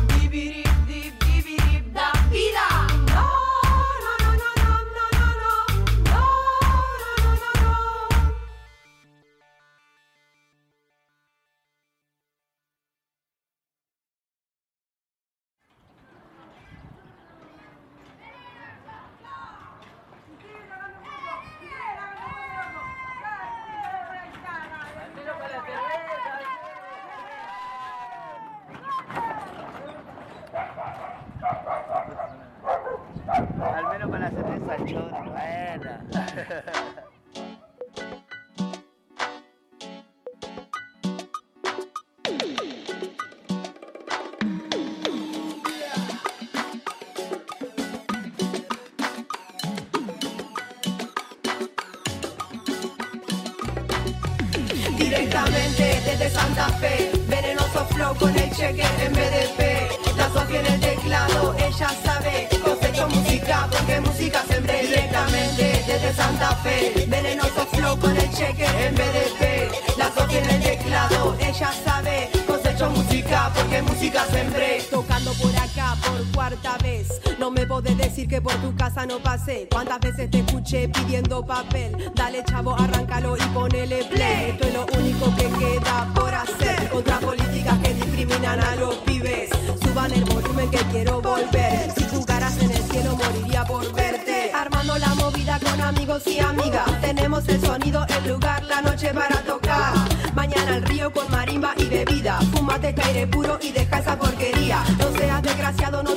podés decir que por tu casa no pasé. ¿Cuántas veces te escuché pidiendo papel? Dale chavo, arráncalo y ponele play. Esto es lo único que queda por hacer contra políticas que discriminan a los pibes. Suban el volumen que quiero volver. Si jugaras en el cielo moriría por verte. Armando la movida con amigos y amigas. Tenemos el sonido, el lugar, la noche para tocar. Mañana al río con marimba y bebida. Fúmate caire puro y deja esa porquería. No seas desgraciado, no.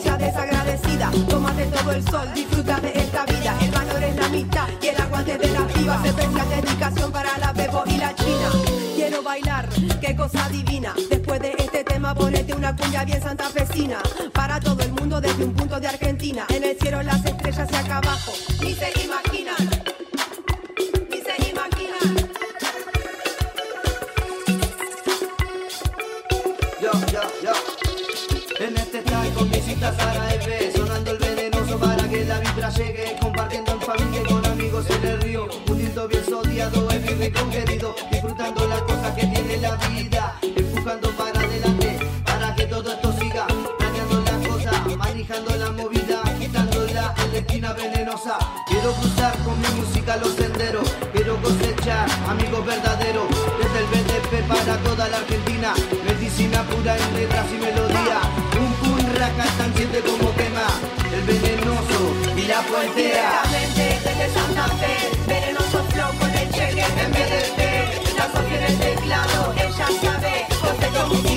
Tómate todo el sol, disfruta de esta vida. El valor es la mitad y el aguante de la piba. Se especial dedicación para la bebo y la china. Quiero bailar, qué cosa divina. Después de este tema, ponete una cuña bien santafesina. Para todo el mundo desde un punto de Argentina. En el cielo las estrellas y acá abajo. Toda la Argentina, medicina pura en letras y melodía, un raca tan siente como quema, el venenoso y la. Directamente desde Santa Fe, venenoso flow con el cheque en BDP. La Sofía en el teclado, ella sabe, cosecho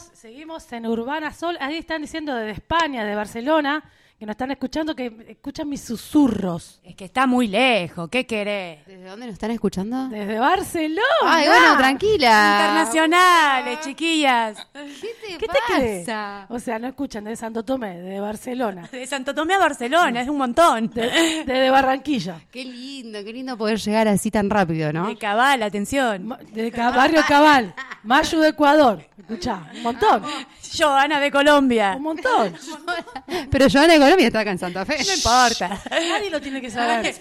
seguimos en Urbana Sol. Ahí están diciendo desde España, de Barcelona, que nos están escuchando, que escuchan mis susurros. Es que está muy lejos, ¿qué querés? ¿Desde dónde nos están escuchando? Desde Barcelona. Ay, bueno, tranquila. Internacionales, chiquillas. ¿Qué ¿Qué te crees? O sea, no escuchan de Santo Tomé, de Barcelona. De Santo Tomé a Barcelona, es un montón. De, de Barranquilla. Qué lindo, qué lindo poder llegar así tan rápido, ¿no? De cabal, atención. De Ca- Barrio Cabal, Mayo de Ecuador. Escuchá, un montón. Joana de Colombia. Un montón. Pero Joana de Colombia está acá en Santa Fe. No importa. Nadie lo tiene que saber. Es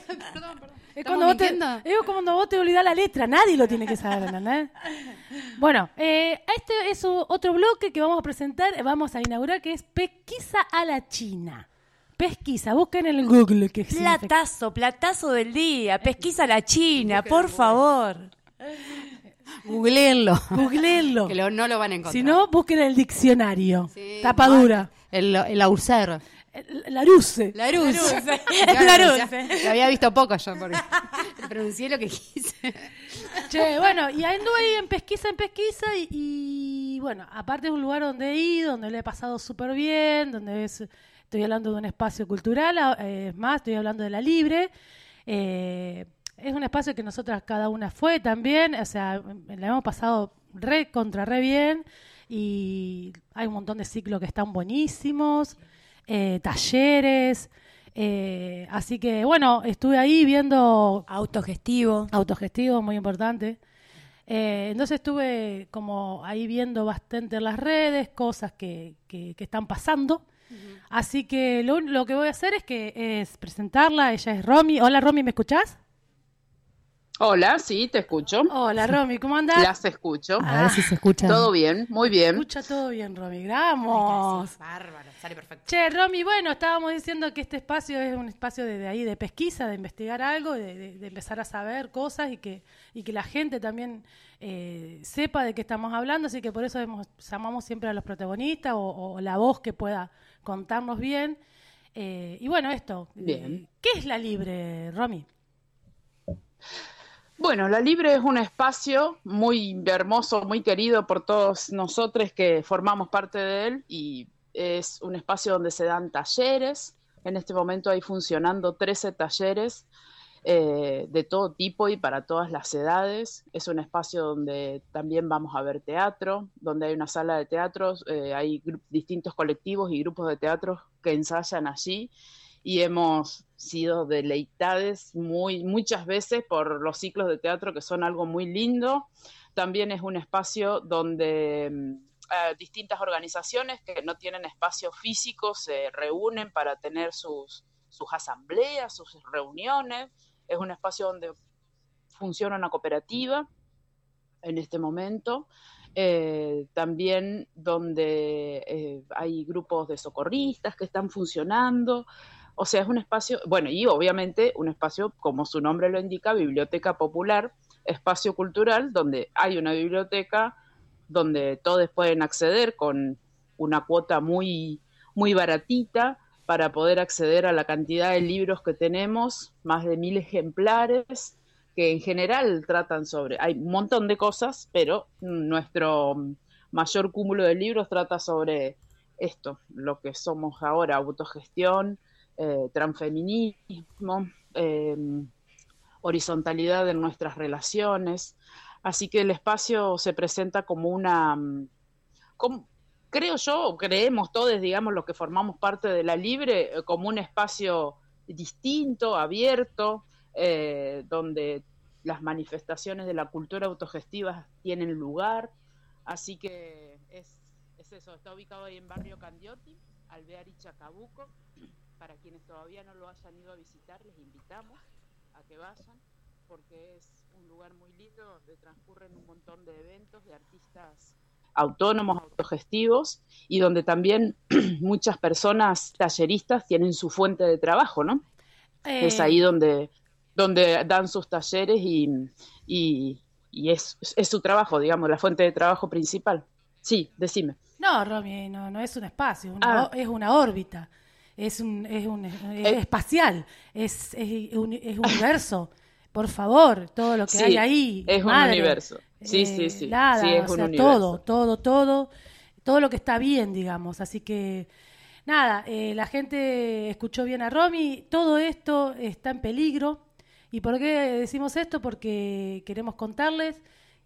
¿Estamos cuando, vos te, es cuando vos te olvidás la letra, nadie lo tiene que saber, ¿entendés? Bueno, eh, este es otro bloque que vamos a presentar, vamos a inaugurar, que es Pesquisa a la China. Pesquisa, busquen en el Google que. Platazo, platazo del día. Pesquisa la China, por favor. Googleenlo. Googleenlo. Que lo- no lo van a encontrar. Si no, busquen el diccionario. Sí, Tapa dura. El, el Auser. La Ruse. La Ruse. Larusse. Larusse. Lo había visto poco yo porque pronuncié lo que quise. Che, bueno, y anduve ahí en pesquisa, en pesquisa, y, y, bueno, aparte es un lugar donde he ido, donde le he pasado súper bien, donde es, estoy hablando de un espacio cultural, a- eh, es más, estoy hablando de la Libre. eh, es un espacio que nosotras cada una fue también, o sea, la hemos pasado re contra re bien, y hay un montón de ciclos que están buenísimos, eh, talleres. eh, así que bueno, estuve ahí viendo Autogestivo. autogestivo, muy importante. Eh, entonces estuve como ahí viendo bastante en las redes, cosas que, que- que están pasando. Así que lo, lo que voy a hacer es que es presentarla. Ella es Romy. Hola Romy, ¿me escuchás? Hola, sí, te escucho. Hola Romy, ¿cómo andás? Las escucho. A ver si se escucha. Todo bien, muy bien. Escucha todo bien, Romy. Vamos. Bárbaro, sale perfecto. Che, Romy, bueno, estábamos diciendo que este espacio es un espacio de, de ahí de pesquisa, de investigar algo, de, de- de empezar a saber cosas y que, y que la gente también eh, sepa de qué estamos hablando, así que por eso hemos- llamamos siempre a los protagonistas o, o la voz que pueda contarnos bien. Eh, y bueno, esto, eh, Bien. ¿qué es la libre, Romy? Bueno, La Libre es un espacio muy hermoso, muy querido por todos nosotros que formamos parte de él y es un espacio donde se dan talleres. En este momento hay funcionando 13 talleres eh, de todo tipo y para todas las edades. Es un espacio donde también vamos a ver teatro, donde hay una sala de teatros, eh, hay distintos colectivos y grupos de teatro que ensayan allí y hemos sido deleitados muy, muchas veces por los ciclos de teatro que son algo muy lindo. También es un espacio donde mm, eh, distintas organizaciones que no tienen espacio físico se reúnen para tener sus, sus asambleas, sus reuniones. Es un espacio donde funciona una cooperativa en este momento. Eh, también donde eh, hay grupos de socorristas que están funcionando. O sea, es un espacio, bueno, y obviamente un espacio, como su nombre lo indica, biblioteca popular, espacio cultural, donde hay una biblioteca donde todos pueden acceder con una cuota muy, muy baratita para poder acceder a la cantidad de libros que tenemos, más de mil ejemplares, que en general tratan sobre, hay un montón de cosas, pero nuestro mayor cúmulo de libros trata sobre esto, lo que somos ahora, autogestión, eh, transfeminismo, eh, horizontalidad en nuestras relaciones. Así que el espacio se presenta como una, mm, creo yo, creemos todos, digamos, los que formamos parte de la Libre, eh, como un espacio distinto, abierto, eh, donde las manifestaciones de la cultura autogestiva tienen lugar. Así que es, es eso, está ubicado ahí en Barrio Candioti, Alvear y Chacabuco. Para quienes todavía no lo hayan ido a visitar, les invitamos a que vayan, porque es un lugar muy lindo donde transcurren un montón de eventos de artistas autónomos, autogestivos, y donde también muchas personas talleristas tienen su fuente de trabajo, ¿no? Eh, Es ahí donde, donde dan sus talleres y, y, y es, es su trabajo, digamos, la fuente de trabajo principal. Sí, decime. No, Romy, no, no es un espacio, una Ah. es una órbita, es un, es un es Eh. espacial, es, es, un, es universo. Por favor, todo lo que Sí, hay ahí. es un universo. Sí, eh, sí, sí. Nada, Sí, es o un sea, universo. todo, todo, todo, todo lo que está bien, digamos. Así que, nada, eh, la gente escuchó bien a Romy, todo esto está en peligro. ¿Y por qué decimos esto? Porque queremos contarles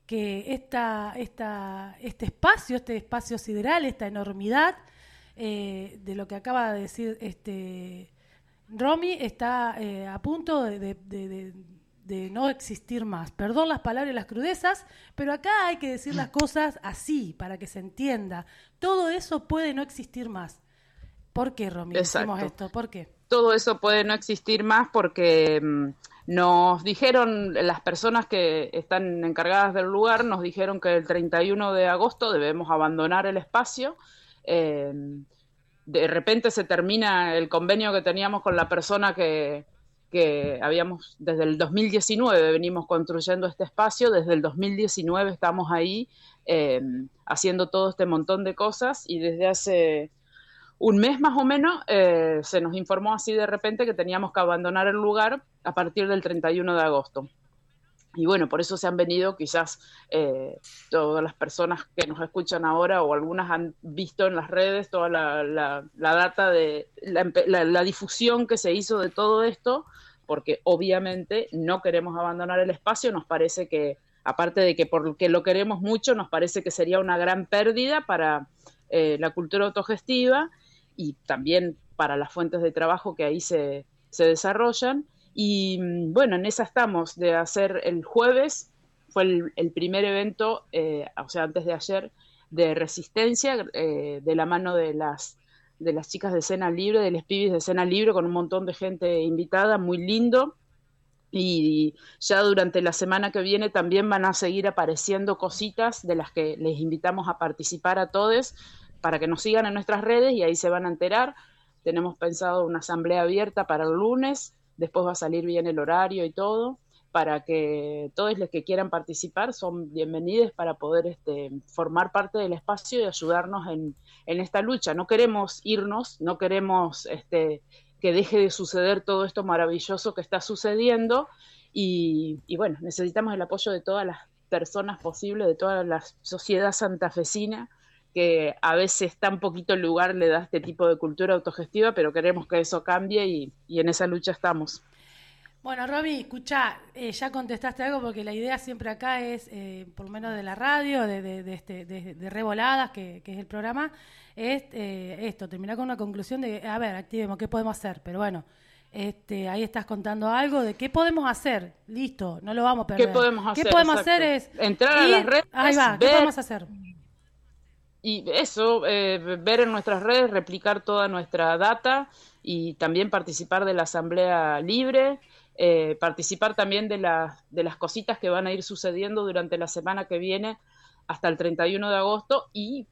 que esta, esta, este espacio, este espacio sideral, esta enormidad eh, de lo que acaba de decir este Romy está eh, a punto de, de- de- de- de no existir más. Perdón las palabras y las crudezas, pero acá hay que decir las cosas así, para que se entienda. Todo eso puede no existir más. ¿Por qué, Romy, decimos Exacto. esto? ¿Por qué? todo eso puede no existir más porque mm, nos dijeron, las personas que están encargadas del lugar, nos dijeron que el 31 de agosto debemos abandonar el espacio. Eh, de repente se termina el convenio que teníamos con la persona que, que habíamos, desde el 2019 venimos construyendo este espacio, desde el 2019 estamos ahí eh, haciendo todo este montón de cosas y desde hace un mes más o menos eh, se nos informó así de repente que teníamos que abandonar el lugar a partir del 31 de agosto. Y bueno, por eso se han venido quizás eh, todas las personas que nos escuchan ahora o algunas han visto en las redes toda la, la- la data de la, la difusión que se hizo de todo esto, porque obviamente no queremos abandonar el espacio, nos parece que, aparte de que porque lo queremos mucho, nos parece que sería una gran pérdida para eh, la cultura autogestiva y también para las fuentes de trabajo que ahí se, se desarrollan. Y mm, bueno, en esa estamos de hacer el jueves, fue el, primer evento, eh, o sea, antes de ayer, de resistencia, eh, de la mano de las, de las chicas de escena libre, de los pibis de escena libre, con un montón de gente invitada, muy lindo. Y ya durante la semana que viene también van a seguir apareciendo cositas de las que les invitamos a participar a todos para que nos sigan en nuestras redes y ahí se van a enterar. Tenemos pensado una asamblea abierta para el lunes, después va a salir bien el horario y todo, para que todos los que quieran participar son bienvenidos para poder este, formar parte del espacio y ayudarnos en, en esta lucha. No queremos irnos, no queremos este, que deje de suceder todo esto maravilloso que está sucediendo y, y bueno, necesitamos el apoyo de todas las personas posibles, de toda la sociedad santafesina que a veces tan poquito lugar le da este tipo de cultura autogestiva, pero queremos que eso cambie y, y en esa lucha estamos. Bueno, Romy, escucha, eh, ya contestaste algo porque la idea siempre acá es, eh, por lo menos de la radio, de, de, de este, de, de Revoladas, que, que es el programa, es eh, esto, terminar con una conclusión de, a ver, activemos, ¿qué podemos hacer? Pero bueno, este, ahí estás contando algo de qué podemos hacer, listo, no lo vamos a perder. ¿Qué podemos ¿Qué hacer? podemos Exacto. hacer es Entrar a ir- las redes, ahí va, ¿qué podemos hacer? Y eso, eh, ver en nuestras redes, replicar toda nuestra data y también participar de la asamblea libre, eh, participar también de, las de las cositas que van a ir sucediendo durante la semana que viene hasta el 31 de agosto y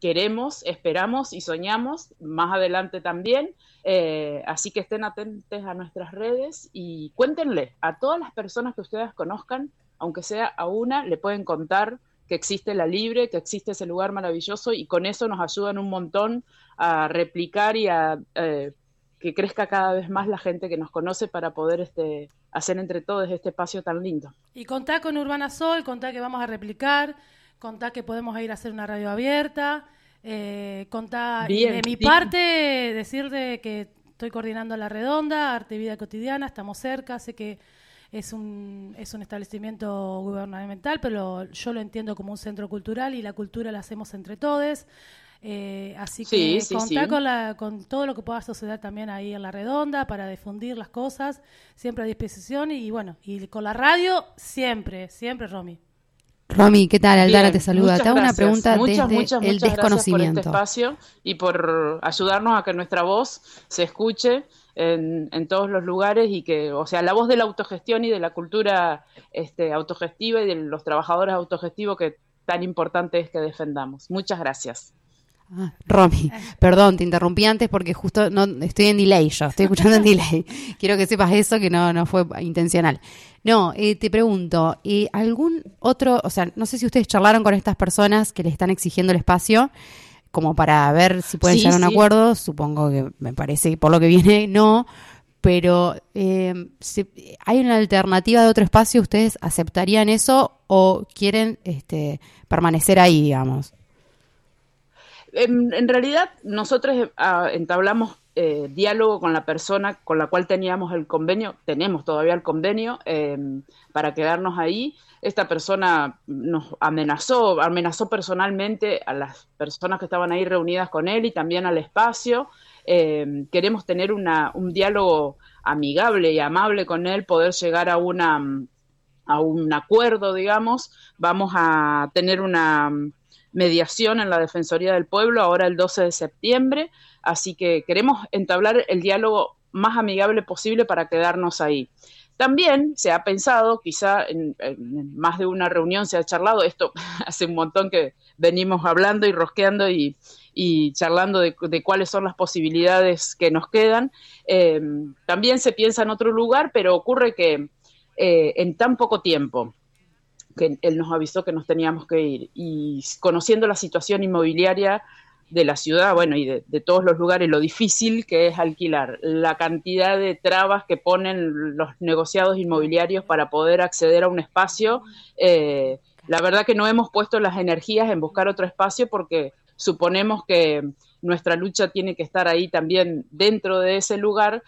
queremos, esperamos y soñamos más adelante también. eh, así que estén atentos a nuestras redes y cuéntenle a todas las personas que ustedes conozcan, aunque sea a una, le pueden contar que existe la libre, que existe ese lugar maravilloso y con eso nos ayudan un montón a replicar y a eh, que crezca cada vez más la gente que nos conoce para poder este, hacer entre todos este espacio tan lindo. Y contá con Urbana Sol, contá que vamos a replicar, contá que podemos ir a hacer una radio abierta, eh, contá y de mi bien. parte decirte que estoy coordinando la redonda, Arte y Vida Cotidiana, estamos cerca, sé que es un, es un establecimiento gubernamental, pero yo lo entiendo como un centro cultural y la cultura la hacemos entre todos. Eh, así Sí, que sí, contá sí. con, la, con todo lo que pueda suceder también ahí en la redonda para difundir las cosas, siempre a disposición y bueno, y con la radio siempre, siempre Romy. Romy, ¿qué tal? Aldara Bien, te saluda. muchas Te hago una pregunta muchas, desde muchas, el muchas gracias por este desconocimiento. espacio y por ayudarnos a que nuestra voz se escuche en, en todos los lugares y que, o sea, la voz de la autogestión y de la cultura este, autogestiva y de los trabajadores autogestivos que tan importante es que defendamos. Muchas gracias. Ah, Romy, perdón, te interrumpí antes porque justo no estoy en delay yo, estoy escuchando en delay. Quiero que sepas eso, que no, no fue intencional. No, eh, te pregunto, ¿y algún otro, o sea, no sé si ustedes charlaron con estas personas que le están exigiendo el espacio, como para ver si pueden Sí, llegar a un sí. acuerdo, supongo que me parece que por lo que viene no, pero eh, si- ¿hay una alternativa de otro espacio? ¿Ustedes aceptarían eso o quieren este, permanecer ahí, digamos? En, en realidad, nosotros eh, ah, entablamos eh, diálogo con la persona con la cual teníamos el convenio, tenemos todavía el convenio eh, para quedarnos ahí. Esta persona nos amenazó, amenazó personalmente a las personas que estaban ahí reunidas con él y también al espacio. Eh, queremos tener una, un diálogo amigable y amable con él, poder llegar a una, a un acuerdo, digamos. Vamos a tener una mediación en la Defensoría del Pueblo ahora el 12 de septiembre, así que queremos entablar el diálogo más amigable posible para quedarnos ahí. También se ha pensado, quizá en, más de una reunión se ha charlado, esto hace un montón que venimos hablando y rosqueando y, charlando de, de cuáles son las posibilidades que nos quedan. Eh, también se piensa en otro lugar, pero ocurre que eh, en tan poco tiempo que él nos avisó que nos teníamos que ir y conociendo la situación inmobiliaria de la ciudad, bueno, y de, todos los lugares, lo difícil que es alquilar, la cantidad de trabas que ponen los negociados inmobiliarios para poder acceder a un espacio, eh, la verdad que no hemos puesto las energías en buscar otro espacio porque suponemos que nuestra lucha tiene que estar ahí también dentro de ese lugar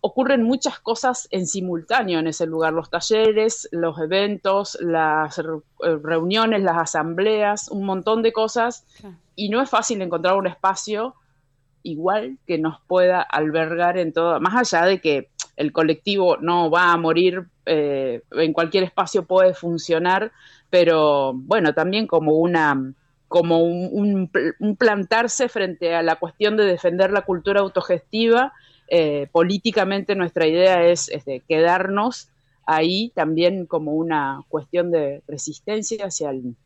ocurren muchas cosas en simultáneo en ese lugar, los talleres, los eventos, las eh, reuniones, las asambleas, un montón de cosas, y no es fácil encontrar un espacio igual que nos pueda albergar en todo, más allá de que el colectivo no va a morir, eh, en cualquier espacio puede funcionar, pero bueno, también como una como un, un plantarse frente a la cuestión de defender la cultura autogestiva eh, políticamente nuestra idea es este, quedarnos ahí también como una cuestión de resistencia hacia el,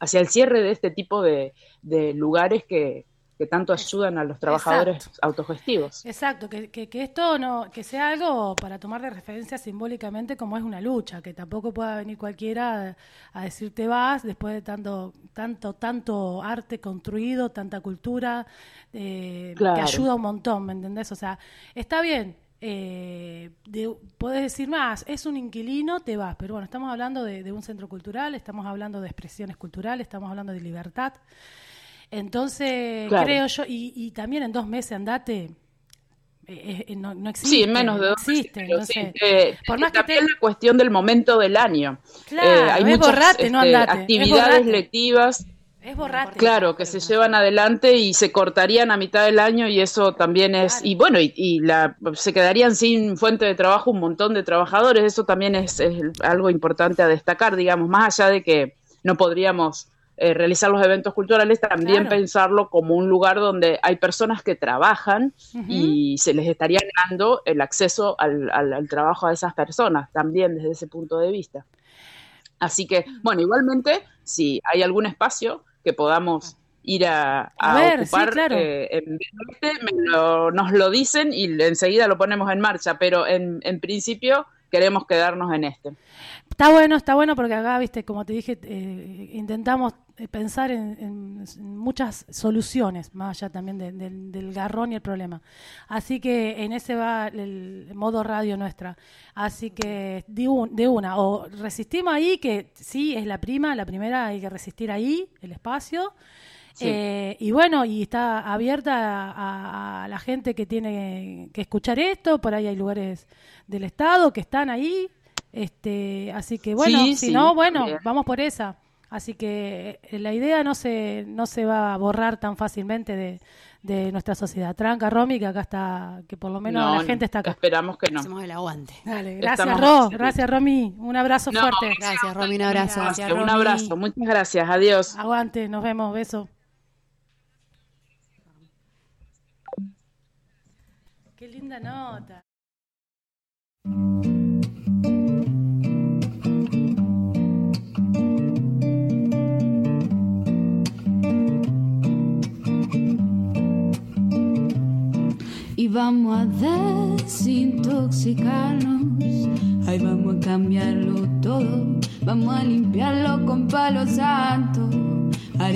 hacia el cierre de este tipo de, de lugares que, que tanto ayudan a los trabajadores autogestivos. Exacto, que, que, que esto no, que sea algo para tomar de referencia simbólicamente como es una lucha, que tampoco pueda venir cualquiera a, a decirte vas después de tanto, tanto, tanto arte construido, tanta cultura, eh, Claro. que ayuda un montón, ¿me entendés? O sea, está bien, eh, de- podés decir más, es un inquilino, te vas, pero bueno, estamos hablando de, de un centro cultural, estamos hablando de expresiones culturales, estamos hablando de libertad. Entonces, Claro. creo yo, y, y también en dos meses andate, eh, eh, no, no existe. Sí, en menos de dos meses, existe, no sí, sé. eh, Por más que también la cuestión del momento del año. Claro, Eh, hay muchas borrate, este, actividades lectivas Es borrate. Claro, que se llevan adelante y se cortarían a mitad del año y eso también es, y bueno, y, y la, se quedarían sin fuente de trabajo un montón de trabajadores, eso también es, es algo importante a destacar, digamos, más allá de que no podríamos eh, realizar los eventos culturales, también Claro. pensarlo como un lugar donde hay personas que trabajan y se les estaría dando el acceso al, al- al trabajo a esas personas, también desde ese punto de vista. Así que, bueno, igualmente, si hay algún espacio que podamos ir a, a A ver, sí, ocupar claro. eh, en me lo- nos lo dicen y enseguida lo ponemos en marcha, pero en, en principio queremos quedarnos en este. Está bueno, está bueno porque acá, viste, como te dije, eh, intentamos pensar en, en- en muchas soluciones, más allá también de- del- del garrón y el problema. Así que en ese va el modo radio nuestra. Así que de, un- de una, o resistimos ahí, que sí, es la prima, la primera hay que resistir ahí, el espacio. Sí. Eh, y bueno, y está abierta a, a la gente que tiene que escuchar esto, por ahí hay lugares del Estado que están ahí, este, así que bueno, Sí, si sí, no, bueno, vamos por esa. Así que eh, la idea no se, no se va a borrar tan fácilmente de, de nuestra sociedad. Tranca, Romy, que acá está, que por lo menos No, la gente está acá. Esperamos que no. Hacemos el aguante. Dale, gracias, Estamos Ro, gracias, Romy. Un abrazo No, fuerte. Gracias, Romy, un abrazo. Gracias, Un Romy. abrazo, muchas gracias, adiós. Aguante, nos vemos, beso. Qué linda nota. Y vamos a desintoxicarnos. Ahí vamos a cambiarlo todo. Vamos a limpiarlo con palo santo. A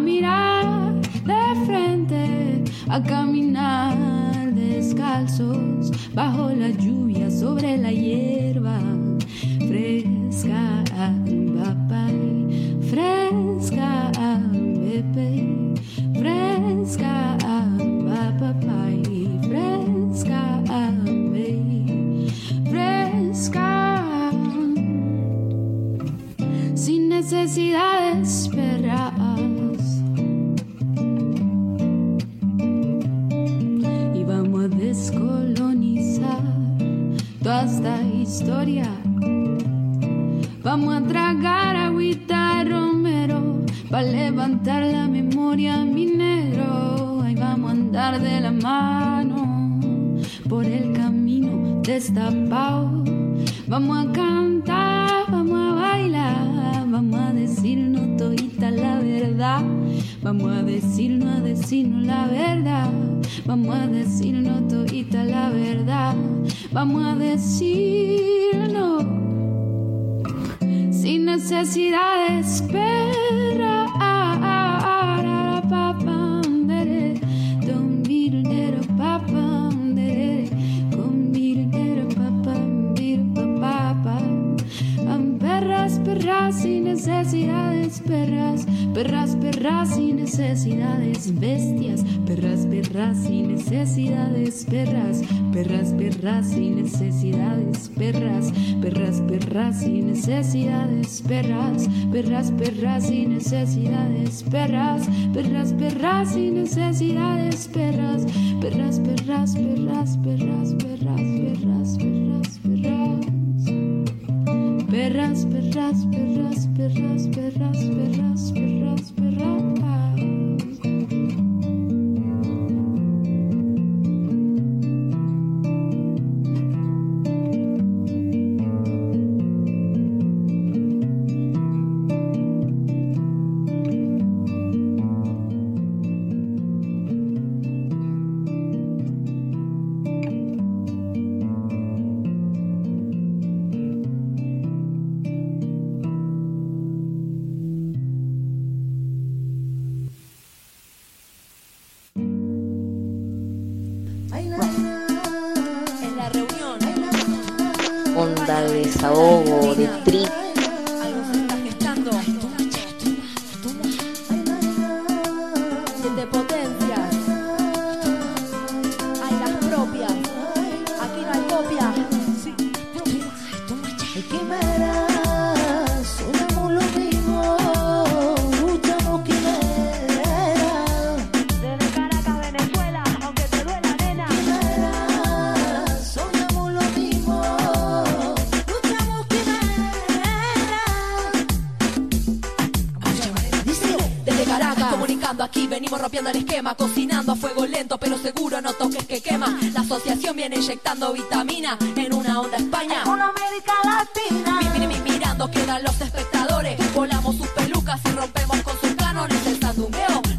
mirar de frente. A caminar descalzos. Bajo la lluvia sobre la hierba. Fresca, papá. Fresca, necesidades, perras, perras, perras sin necesidades, perras, perras, perras sin necesidades, perras, perras, perras sin necesidades, perras, perras, perras, perras, perras, perras, perras,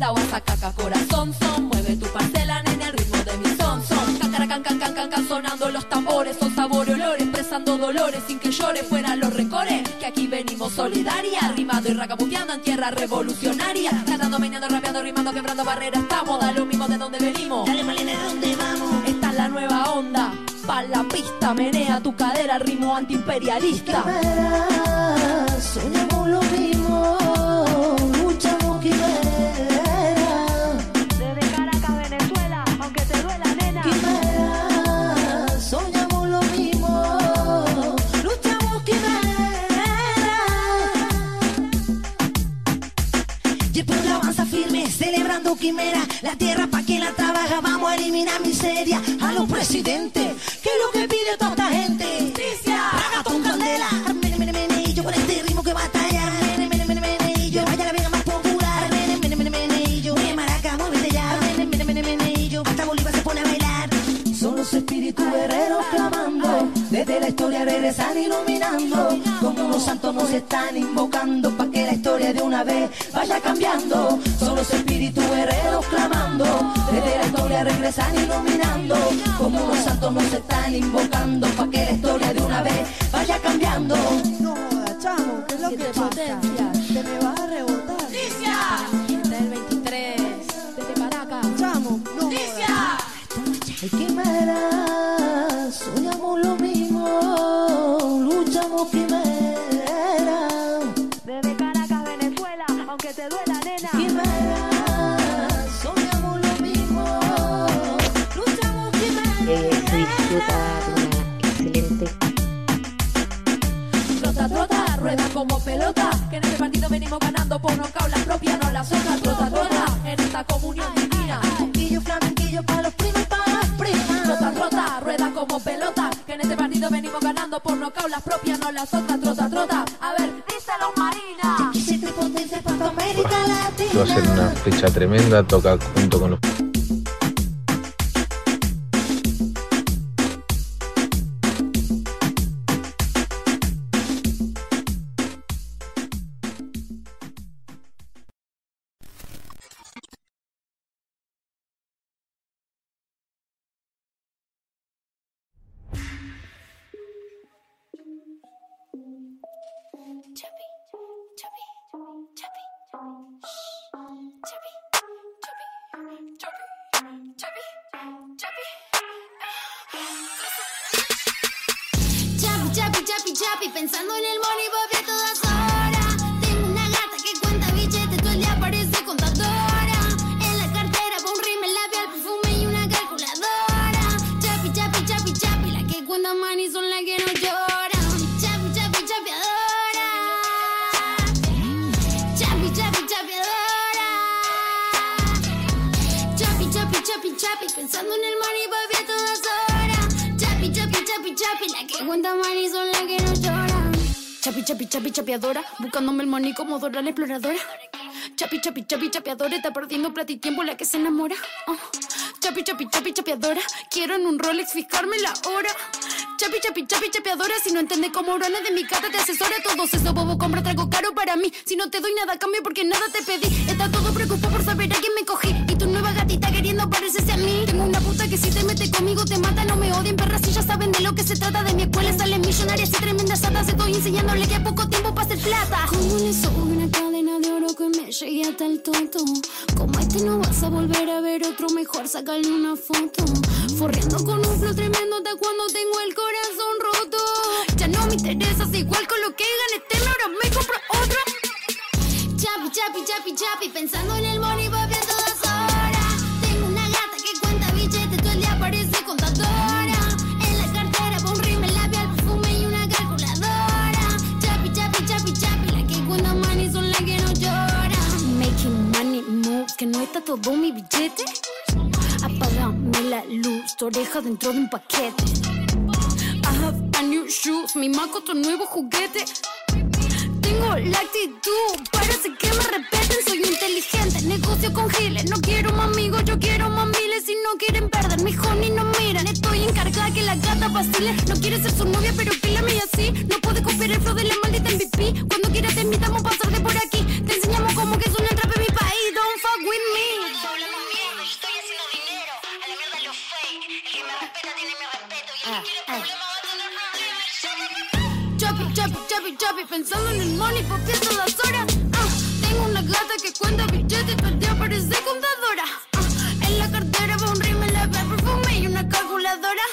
La guasacaca corazón son, mueve tu parcela en el ritmo de mi son son. Cacara, can, can, can, can, can, sonando los tambores, son sabor y olores, expresando dolores sin que llore fueran los recores. Que aquí venimos solidaria, rimando y racaputeando en tierra revolucionaria. Cantando, meneando, rapeando, rimando, quebrando barreras, estamos, da lo mismo de donde venimos. Dale, Malena, ¿de dónde vamos? Esta es la nueva onda, pa' la pista, menea tu cadera, ritmo antiimperialista. Soñamos lo mismo, luchamos quimera. la tierra para quien la trabaja, vamos a eliminar miseria a los presidentes. ¿Qué es lo que pide toda esta gente? Justicia, ragatón candela, mene, mene, mene, y yo con este ritmo que batalla, mene, mene, mene, mene, y yo vaya la vega más popular, mene, mene, mene, mene, y yo, mene, maraca, muévete ya, mene, mene, mene, mene, y yo, hasta Bolívar se pone a bailar. Son los espíritus guerreros clamando, desde la historia regresan iluminando, como los santos nos están invocando una vez vaya cambiando. Son los espíritus guerreros clamando, desde la historia regresan iluminando, como unos santos nos están invocando para que la historia de una vez vaya cambiando. No, chamo, ¿qué es lo que pasa? Las propias no las otras. Trota, trota. A ver, díselo, Marina. A ser una fecha tremenda, toca junto con los pensando en el money papi a todas horas. Tengo una gata que cuenta billetes, todo el día parece contadora. En la cartera pon rímel, labial, perfume y una calculadora. Chapi, chapi, chapi, chapi, la que cuenta money son las que no lloran. Chapi, chapi, chapi, adora. Chapi, chapi, chapi, adora. Chapi, chapi, chapi, chapi, pensando en el money Chapi, chapi, chapeadora, buscándome el money como Dora la exploradora. Chapi, chapi, chapi, chapeadora, está perdiendo plata y tiempo la que se enamora. Oh. Chapi, chapi, chapi, chapeadora, quiero en un Rolex fijarme la hora. Chapi, chapi, chapi, chapeadora, si no entiendes cómo orones de mi casa te asesora. Todos esos bobos compra trago caro para mí. Si no te doy nada cambio porque nada te pedí. Está todo preocupado por saber a quién me cogí. Y tu nueva gatita queriendo parecerse a mí. Tengo una puta que si te mete conmigo te mata, no me odien, perras si ya saben de lo que se trata. De mi escuela salen millonarias y tremendas chatas. Estoy enseñándole que a poco tiempo pasa el plata. ¿Cómo le subo una cadena de oro que me llegue hasta el tonto? Como este no vas a volver a ver otro, mejor sacarle una foto. Forreando con un flow tremendo hasta cuando tengo el corazón roto. Ya no me interesas igual con lo que gané, este ahora me compro otra. Chapi, chapi, chapi, chapi, pensando en el money papi a todas horas. Tengo una gata que cuenta billetes, todo el día parece contadora. En la cartera pon rímel, labial, perfume y una calculadora. Chapi, chapi, chapi, chapi, la que cuenta money son las que no lloran. Making money moves, que no está todo mi billete. Apágame la luz, tu oreja dentro de un paquete. New shoes, mi maco otro nuevo juguete. Tengo la actitud, parece que me repeten, soy inteligente, negocio con giles, no quiero más amigos, yo quiero más miles, si no quieren perder mi honey no miran, estoy encargada que la gata vacile, no quiere ser su novia pero que la así, no puede copiar el flow de la maldita MVP, cuando quieras te invitamos a pasar de por aquí, te enseñamos cómo que es una trap en mi país, don't fuck with me. Chapi, chapi, chapi, chapi, pensando en el money papi a todas horas. Ah, tengo una gata que cuenta billetes, día parece contadora. Ah, en la cartera va un rímel, la perfume y una calculadora.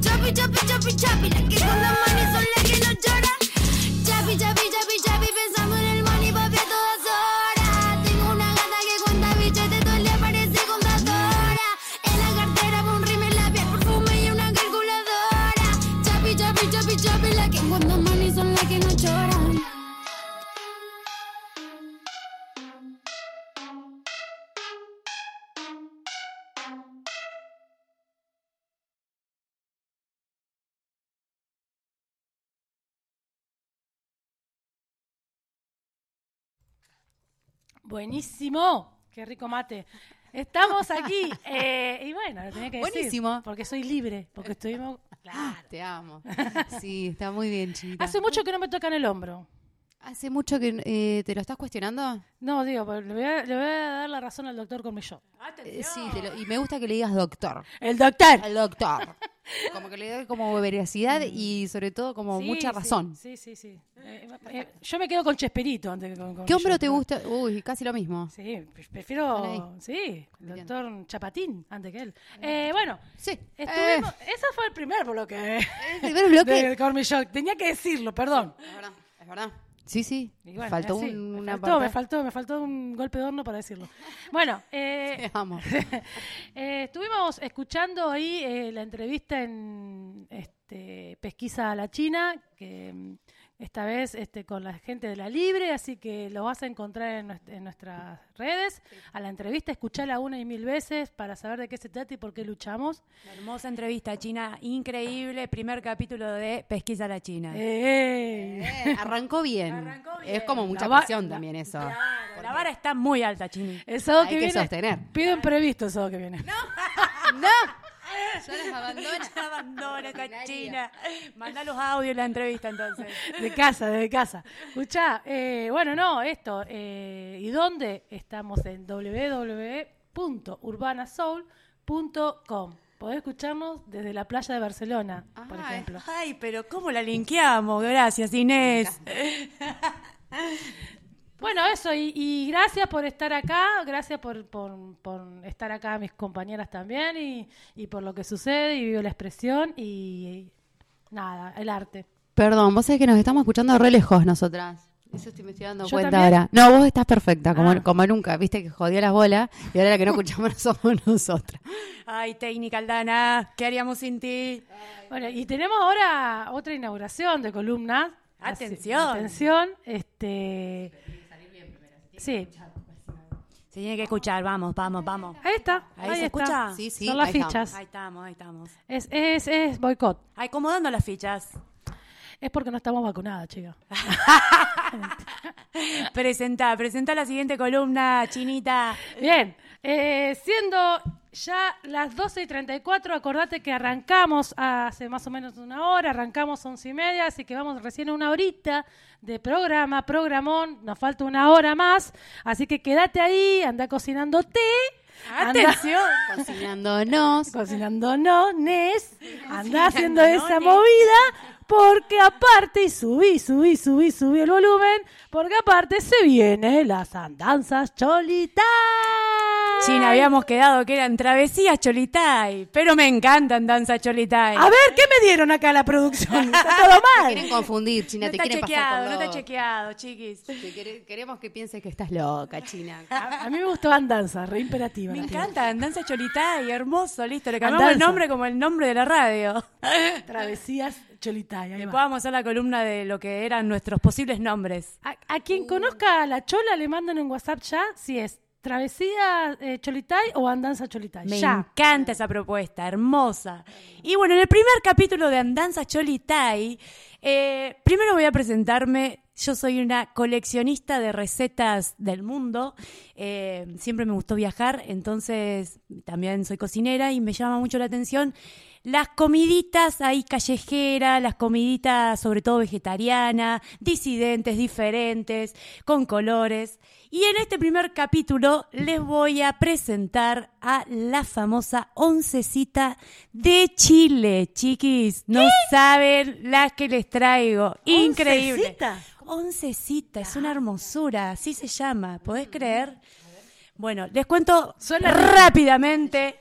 Chapi, chapi, chapi, chapi, la que cuenta money son las que no lloran. Buenísimo. Qué rico mate. Estamos aquí. eh, y bueno, lo tenía que decir. Buenísimo. Porque soy libre. Porque estuvimos Te amo. Sí, está muy bien, chinita. Hace mucho que no me tocan el hombro. ¿Hace mucho que eh, te lo estás cuestionando? No, digo, pero le voy a, le voy a dar la razón al doctor Cormillot. Eh, sí, te lo- y me gusta que le digas doctor. El doctor. El doctor. Como que le doy como veracidad y sobre todo como Sí, mucha razón. Sí, sí, sí. Eh, eh, yo me quedo con Chesperito antes que con, con ¿Qué hombro Millot, te gusta? Uy, casi lo mismo. Sí, pre- prefiero, sí, doctor Chapatín antes que él. Eh, bueno, sí. estuvimos, ese fue el primer bloque. El primer bloque. Del. Tenía que decirlo, perdón. Es verdad, es verdad. Sí, sí. Bueno, faltó así, un, me una faltó, me faltó, me faltó un golpe de horno para decirlo. Bueno, eh, eh, estuvimos escuchando ahí eh, la entrevista en este, Pesquisa a la China, que mm, esta vez este, con la gente de la Libre, así que lo vas a encontrar en, nuest- en nuestras redes. A la entrevista, escuchala una y mil veces para saber de qué se trata y por qué luchamos. Hermosa entrevista, China, increíble. Primer capítulo de Pesquisa a la China. ¡Ey! Eh, arrancó bien. Es como mucha La va- presión también eso. La vara está muy alta, Chini. El sábado Hay que que viene. sostener. Pido imprevisto el sábado que viene. ¡No! Ya las abandona. Abandona esta China. Manda los audios la entrevista entonces. De casa, de casa. Escuchá, eh, bueno, no, esto. eh, ¿Y dónde? Estamos en www.urbanasoul.com. Podés escucharnos desde la playa de Barcelona, por ejemplo. Ay, pero ¿cómo la linkeamos? Gracias, Inés. Bueno, eso, y, y gracias por estar acá, gracias por, por, por estar acá mis compañeras también, y, y por lo que sucede, y vivo la expresión, y nada, el arte. Perdón, vos sabés que nos estamos escuchando re lejos nosotras. Eso estoy me estoy dando ¿Yo cuenta también? ahora. No, vos estás perfecta, como, Ah. como nunca. Viste que jodió las bolas y ahora la que no escuchamos somos nosotras. Ay, técnica, Aldana. ¿Qué haríamos sin ti? Bueno, y tenemos ahora otra inauguración de columnas. Así- Atención. atención, este... Sí, Se tiene que escuchar, vamos, vamos, vamos. ahí está. Ahí, Ahí, se está. escucha. Sí, sí, Son las ahí estamos. fichas. Ahí estamos, ahí estamos. Es, es, es boicot. Ay, ¿cómo dando las fichas? Es porque no estamos vacunadas, chicos. presenta, presenta la siguiente columna, Chinita. Bien, eh, siendo ya las 12 y 34, acordate que arrancamos hace más o menos una hora, arrancamos once y media, así que vamos recién a una horita de programa, programón, nos falta una hora más, así que quédate ahí, anda cocinándote. anda- Atención. Cocinándonos. cocinándonos, Nes, anda haciendo esa movida, porque aparte, y subí, subí, subí, subí el volumen, porque aparte se vienen las andanzas cholitas. China, habíamos quedado que eran travesías Cholitay, pero me encantan danza Cholitay. A ver, ¿qué me dieron acá a la producción? Está todo Te mal. quieren confundir, China, no te quieren chequeado, pasar no está loco. chequeado, chiquis. Te quere- queremos que pienses que estás loca, China. A, a mí me gustó Andanza, re imperativa. Me encanta, danza Cholitay, hermoso, listo. Le cambiamos el Andanza. nombre como el nombre de la radio. Travesías Cholitay. ahí Después va. vamos a hacer la columna de lo que eran nuestros posibles nombres. A, a quien conozca a la chola le mandan un WhatsApp ya si es Travesía eh, Cholitay o Andanza Cholitay. Me ya. encanta esa propuesta, hermosa. Y bueno, en el primer capítulo de Andanza Cholitay, eh, primero voy a presentarme. Yo soy una coleccionista de recetas del mundo. Eh, siempre me gustó viajar, entonces también soy cocinera y me llama mucho la atención las comiditas ahí callejeras, las comiditas sobre todo vegetarianas, disidentes, diferentes, con colores. Y en este primer capítulo les voy a presentar a la famosa oncecita de Chile, chiquis. No saben las que les traigo. Increíble. ¿Oncecita? Oncecita, es una hermosura, así se llama, ¿podés creer? Bueno, les cuento Suena rápidamente.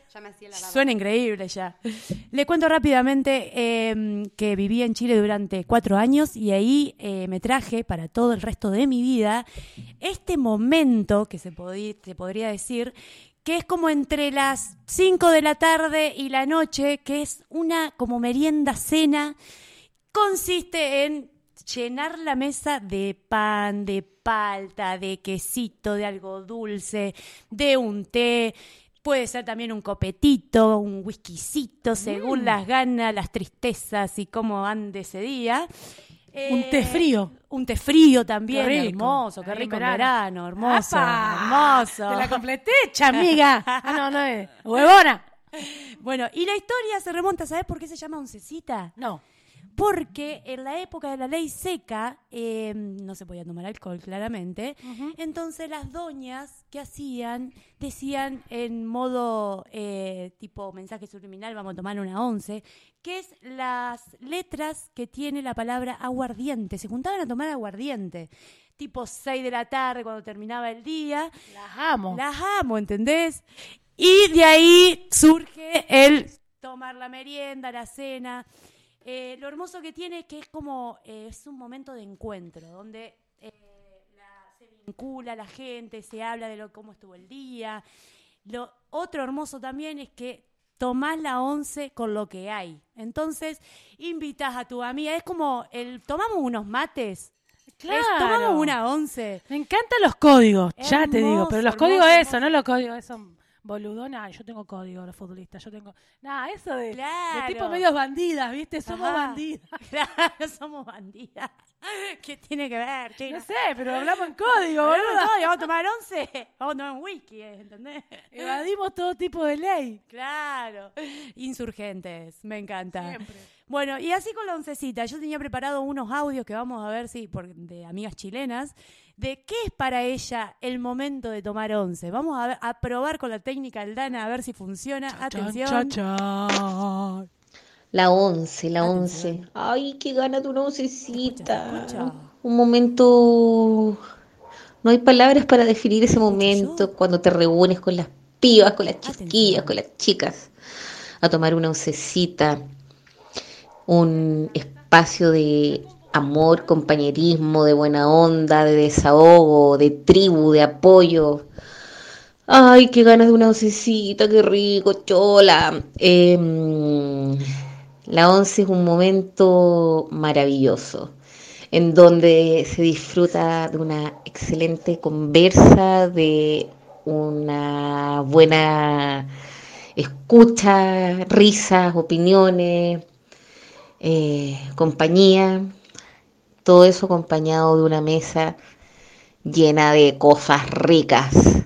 Suena increíble ya. Les cuento rápidamente eh, que viví en Chile durante cuatro años y ahí eh, me traje para todo el resto de mi vida este momento que se, podría decir que es como entre las 5 de la tarde y la noche, que es una como merienda cena consiste en llenar la mesa de pan, de palta, de quesito, de algo dulce, de un té. Puede ser también un copetito, un whiskycito, según Mm. las ganas, las tristezas y cómo ande ese día. Un té frío. Un té frío también, Qué rico. hermoso, qué rico en verano. verano, hermoso, ¡Apa! hermoso. Te la completé, hecha, amiga. Ah, no, no es. Huevona. Bueno, y la historia se remonta, ¿sabes por qué se llama oncecita? No. Porque en la época de la ley seca eh, no se podía tomar alcohol, claramente. Entonces las doñas que hacían decían en modo eh, tipo mensaje subliminal, vamos a tomar una once, que es las letras que tiene la palabra aguardiente. Se juntaban a tomar aguardiente. Tipo 6 de la tarde cuando terminaba el día. Las amo. Las amo, ¿entendés? Y de ahí surge el tomar la merienda, la cena. Eh, lo hermoso que tiene es que es como, eh, es un momento de encuentro, donde eh, la- se vincula la gente, se habla de lo, cómo estuvo el día. Lo otro hermoso también es que tomás la once con lo que hay. Entonces, invitas a tu amiga, es como el, tomamos unos mates. Claro. Es, tomamos una once. Me encantan los códigos, ya te digo, pero los Hermoso, códigos hermoso, eso, no los códigos esos boludones. Ay, yo tengo código, los futbolistas, yo tengo... Nada, eso de, de Claro. tipo medios bandidas, ¿viste? Somos Ajá. bandidas. Claro, somos bandidas. ¿Qué tiene que ver, Chino? No sé, pero hablamos en código, boludo. Vamos a tomar once. Vamos a tomar un whisky, ¿entendés? Evadimos todo tipo de ley. Claro. Insurgentes, me encanta. Bueno, y así con la oncecita, yo tenía preparado unos audios que vamos a ver si por, de amigas chilenas, de qué es para ella el momento de tomar once. Vamos a, ver- a probar con la técnica Aldana a ver si funciona. Atención. La once, la once. Ay, qué gana tu una oncecita. Un momento. No hay palabras para definir ese momento cuando te reúnes con las pibas, con las chiquillas, con las chicas, a tomar una oncecita. Un espacio de amor, compañerismo, de buena onda, de desahogo, de tribu, de apoyo. Ay, qué ganas de una oncecita, qué rico, chola. Em, la once es un momento maravilloso en donde se disfruta de una excelente conversa, de una buena escucha, risas, opiniones, eh, compañía, todo eso acompañado de una mesa llena de cosas ricas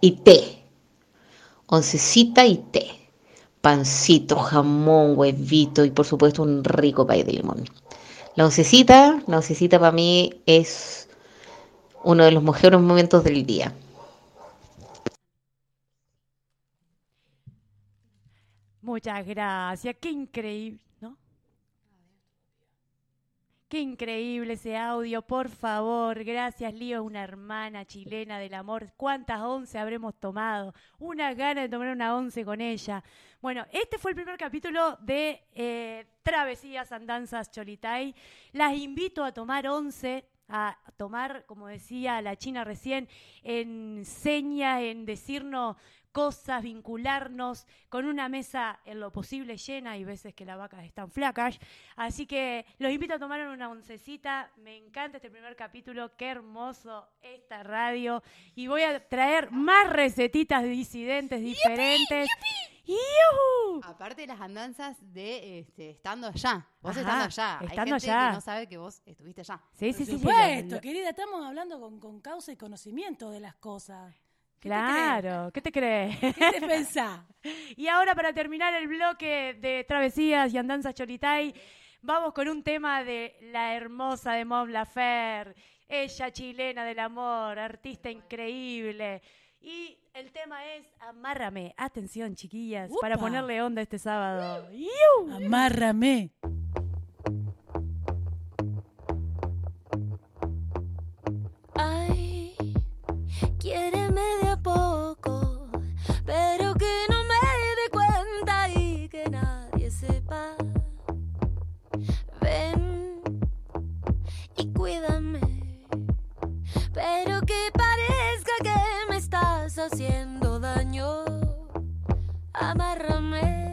y té, oncecita y té, pancito, jamón, huevito y por supuesto un rico pay de limón. La oncecita, la oncecita para mí es uno de los mejores momentos del día. Muchas gracias, qué increíble. Qué increíble ese audio, por favor. Gracias, Lío, una hermana chilena del amor. ¿Cuántas once habremos tomado? Una gana de tomar una once con ella. Bueno, este fue el primer capítulo de eh, Travesías, Andanzas, Cholitay. Las invito a tomar once, a tomar, como decía la China recién, en seña, en decirnos cosas, vincularnos con una mesa en lo posible llena, hay veces que las vacas están flacas, así que los invito a tomar una oncecita, me encanta este primer capítulo, qué hermoso esta radio, y voy a traer más recetitas disidentes diferentes. ¡Yujú! Aparte de las andanzas de este, estando allá. Vos Ajá, estando allá. Hay estando gente allá. que no sabe que vos estuviste allá. Sí, sí, sí, sí, supuesto, lo- querida, estamos hablando con, con causa y conocimiento de las cosas. ¿Qué te Claro, ¿qué te crees? ¿Qué te pensás? Y ahora para terminar el bloque de travesías y andanzas Cholitay, vamos con un tema de la hermosa de Mon Lafer, ella chilena del amor, artista increíble. Y el tema es Amárrame. Atención, chiquillas, para ponerle onda este sábado. ¡Iu! Amárrame. Haciendo daño. Amárrame.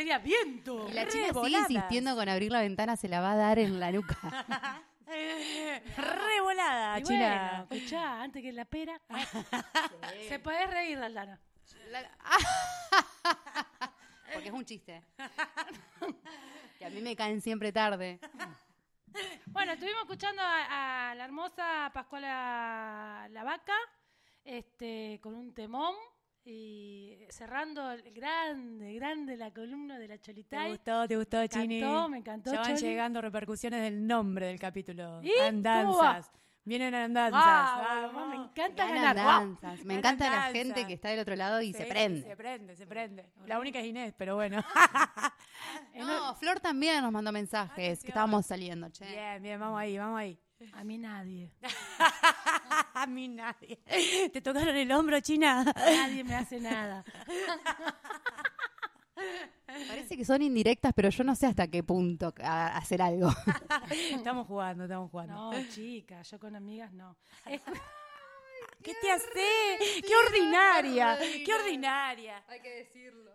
Sería viento. Y la Re chica sigue voladas. insistiendo con abrir la ventana, se la va a dar en la nuca. Re volada, Y China. bueno, escuchá, antes que la pera. Se puede reír, Aldana. Porque es un chiste. que a mí me caen siempre tarde. Bueno, estuvimos escuchando a, a la hermosa Pascuala La Vaca, este, con un temón y cerrando el grande, grande la columna de la ¿Te Cholitay. gustó, te gustó, Me Chini? encantó, me encantó, Ya van Choli. llegando repercusiones del nombre del capítulo. ¿Y? Andanzas. Vienen andanzas. Me encanta Ganan ganar. danzas. Me encanta la gente que está del otro lado y Sí, se prende. Se prende, se prende. La única es Inés, pero bueno. No, Flor también nos mandó mensajes que estábamos saliendo, che. Bien, bien, vamos ahí, vamos ahí. A mí nadie. A mí nadie. ¿Te tocaron el hombro, China? Nadie me hace nada. Parece que son indirectas, pero yo no sé hasta qué punto a- hacer algo. Estamos jugando, estamos jugando. No, chica, yo con amigas no. ¿Qué te hace? ¡Qué ordinaria! ¡Qué ordinaria! Hay que decirlo.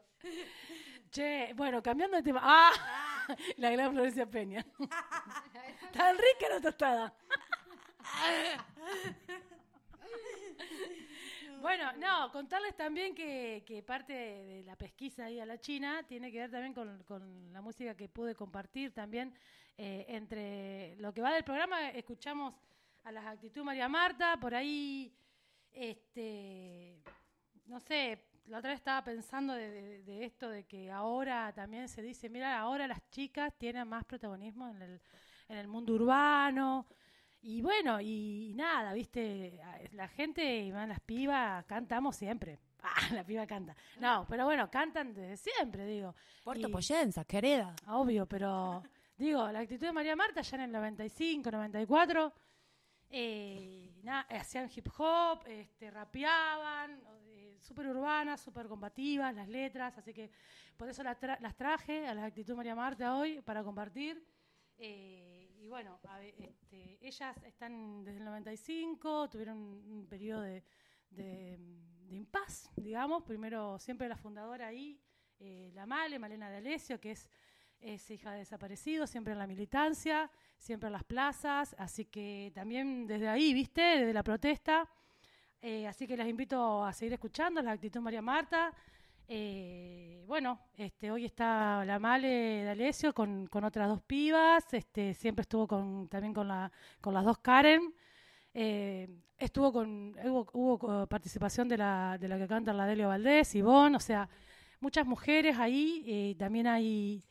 Che, bueno, cambiando de tema. ¡Ah! La gran Florencia Peña. Tan rica la tostada. Bueno, no, contarles también que, parte de la pesquisa ahí a la China tiene que ver también con, la música que pude compartir también. eh, entre lo que va del programa, escuchamos a las actitud María Marta, por ahí, este, no sé, la otra vez estaba pensando de- de esto, de que ahora también se dice, mira, ahora las chicas tienen más protagonismo en el, en el mundo urbano. Y bueno, y, nada, viste, la gente y van las pibas, cantamos siempre. Ah, la piba canta. No, pero bueno, cantan desde siempre, digo. Puerto Poyenza, querida. Obvio, pero digo, la actitud de María Marta ya en el 95, 94, eh, hacían hip hop, este, rapeaban, eh, súper urbanas, súper combativas las letras, así que por eso las, tra- las traje a la actitud de María Marta hoy para compartir. Eh, y bueno, a este, ellas están desde el 95, tuvieron un periodo de, de, impas, digamos. Primero, siempre la fundadora ahí, eh, la Male, Malena de Alessio, que es, es hija de desaparecidos, siempre en la militancia, siempre en las plazas. Así que también desde ahí, ¿viste? Desde la protesta. Eh, así que las invito a seguir escuchando, la actitud María Marta. Eh, bueno, este, hoy está la Male de Alessio con, con otras dos pibas, este, siempre estuvo con, también con, la, con las dos Karen, eh, estuvo con, hubo, eh, participación de la, de la que canta la Delio Valdés, Ivonne, o sea, muchas mujeres ahí, también hay,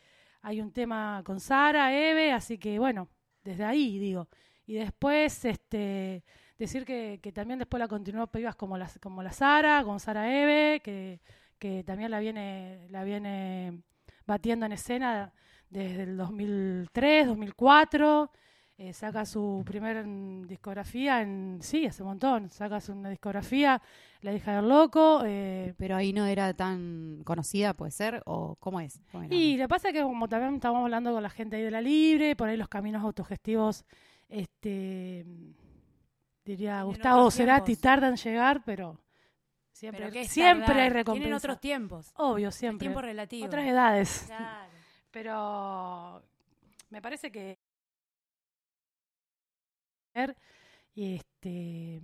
hay un tema con Sara, Eve, así que bueno, desde ahí digo. Y después, este, decir que, también después la continuó pibas como como la Sara, con Sara Eve, que, que también la viene, la viene batiendo en escena desde el 2003, 2004. eh, saca su primer mm, discografía en. Sí, hace un montón. Saca su una discografía, La hija del loco. eh, Pero ahí no era tan conocida, puede ser, o cómo es. Y lo que pasa es que como también estamos hablando con la gente ahí de la libre, por ahí los caminos autogestivos, este diría Gustavo Cerati, tardan en llegar, pero siempre, Pero ¿qué es siempre tardar? hay Tienen recompensa. otros tiempos. Obvio, El siempre. tiempo relativo. Otras edades. Claro. Pero me parece que y este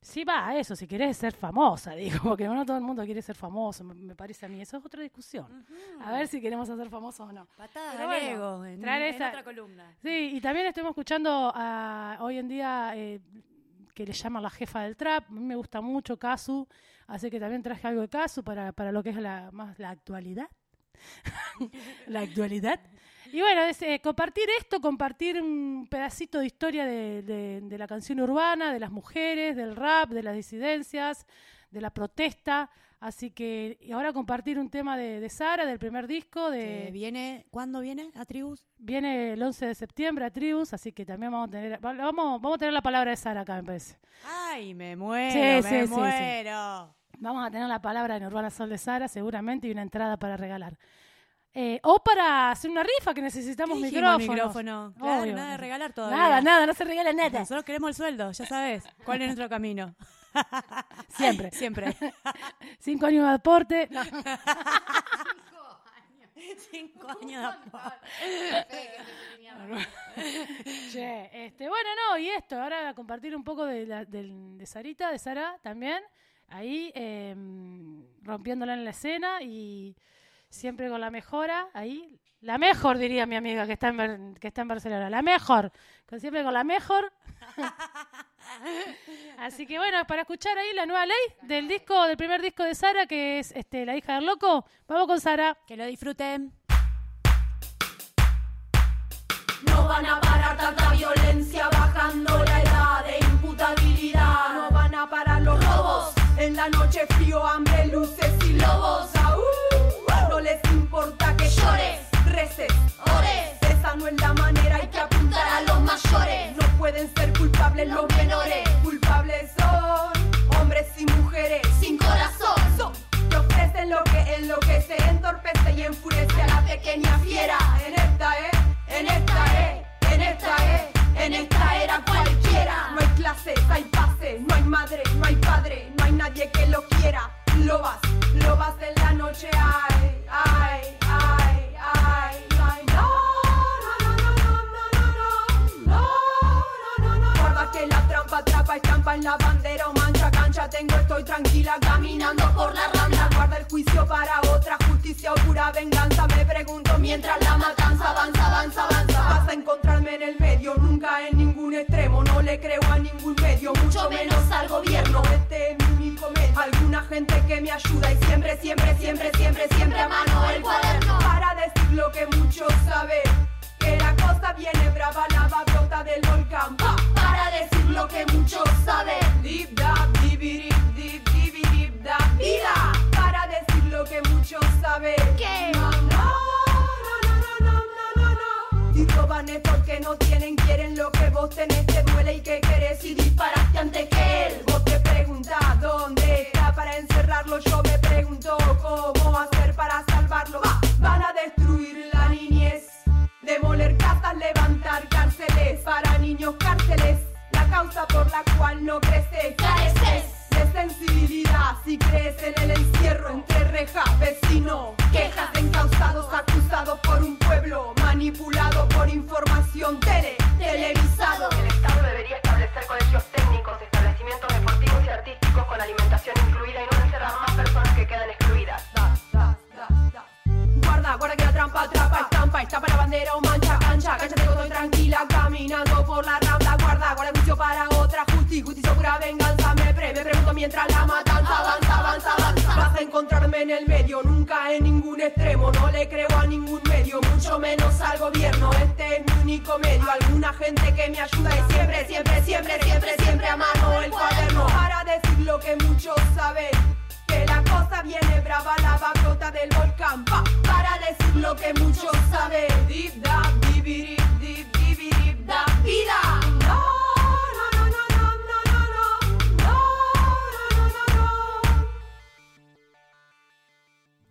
sí va a eso, si querés ser famosa, digo, porque no todo el mundo quiere ser famoso, me, parece a mí, eso es otra discusión. A ver si queremos hacer famosos o no. Al bueno, en, traer en esa- otra columna. Sí, y también estuvimos escuchando a, hoy en día eh, que le llaman la jefa del trap. A mí me gusta mucho Casu, así que también traje algo de Casu para, para lo que es la, más la actualidad. la actualidad. Y bueno, eh, compartir esto, compartir un pedacito de historia de- de la canción urbana, de las mujeres, del rap, de las disidencias, de la protesta. Así que, y ahora compartir un tema de, de Sara, del primer disco. De, Que viene, ¿Cuándo viene a Tribus? Viene el 11 de septiembre a Tribus, así que también vamos a tener va- vamos, vamos a tener la palabra de Sara acá, me parece. Ay, me muero, Sí, me sí, sí. Vamos a tener la palabra en Urbana Sol de Sara, seguramente, y una entrada para regalar. Eh, o para hacer una rifa que necesitamos ¿Qué dijimos, micrófonos. micrófono? Claro, Obvio. nada de regalar todavía. Nada, nada, no se regala nada. Nosotros queremos el sueldo, ya sabes. ¿Cuál es nuestro camino? Siempre. Siempre. Cinco años de aporte. No. Cinco años de Che, este, bueno, no, y esto, ahora a compartir un poco de, la- del- de Sarita, de Sara también, ahí eh, rompiéndola en la escena y siempre con la mejora, ahí, la mejor diría mi amiga que está en, que está en Barcelona, la mejor, con, siempre con la mejor. Así que bueno, para escuchar ahí la nueva ley del disco, del primer disco de Sara, que es este, La hija del loco, vamos con Sara. Que lo disfruten. No van a parar tanta violencia bajando la edad de imputabilidad. No van a parar los robos. En la noche frío, hambre, luces y lobos. Aú, no les importa que llores, ores. Esa no es la manera, hay que apuntar a los mayores. No pueden ser culpables los menores. Culpables son hombres y mujeres sin corazón. Son que ofrecen lo que enloquece, entorpece y enfurece a la pequeña fiera. En esta, eh, en esta, eh, en esta, eh, en esta era cualquiera. No hay clases, hay pases, no hay madre, no hay padre, no hay nadie que lo quiera. Lobas, lobas en la noche, ay, ay, ay, trampa atrapa, estampa en la bandera o mancha cancha. Tengo, estoy tranquila caminando por la rambla. Guarda el juicio para otra justicia o pura venganza. Me pregunto mientras la matanza avanza, avanza, avanza. Vas a encontrarme en el medio, nunca en ningún extremo. No le creo a ningún medio, mucho menos al gobierno. Este es mi único medio. Alguna gente que me ayuda y siempre, siempre, siempre, siempre, siempre a mano el cuaderno. Vos tenés, te duele y que querés y disparaste antes que él. Vos te preguntás dónde está para encerrarlo, yo me pregunto cómo hacer para salvarlo. Va, van a destruir la niñez. Demoler casas, levantar cárceles para niños cárceles. La causa por la cual no creces, mancha cancha. Cállate que estoy tranquila caminando por la rambla. Guarda, guarda juicio para otra justicia, justicia pura venganza. Me, pre, me pregunto mientras la matanza avanza, avanza, avanza. Vas a encontrarme en el medio, nunca en ningún extremo. No le creo a ningún medio, mucho menos al gobierno. Este es mi único medio. Alguna gente que me ayuda siempre, siempre, siempre, siempre, siempre a mano el cuaderno. Para decir lo que muchos saben. Que la cosa viene brava, la brota del volcán. Pa, para decir lo que muchos saben. Dip, dap, dibirip, dip, dibirip, dap, vida. No, no, no, no, no, no, no, no. No, no, no, no, no.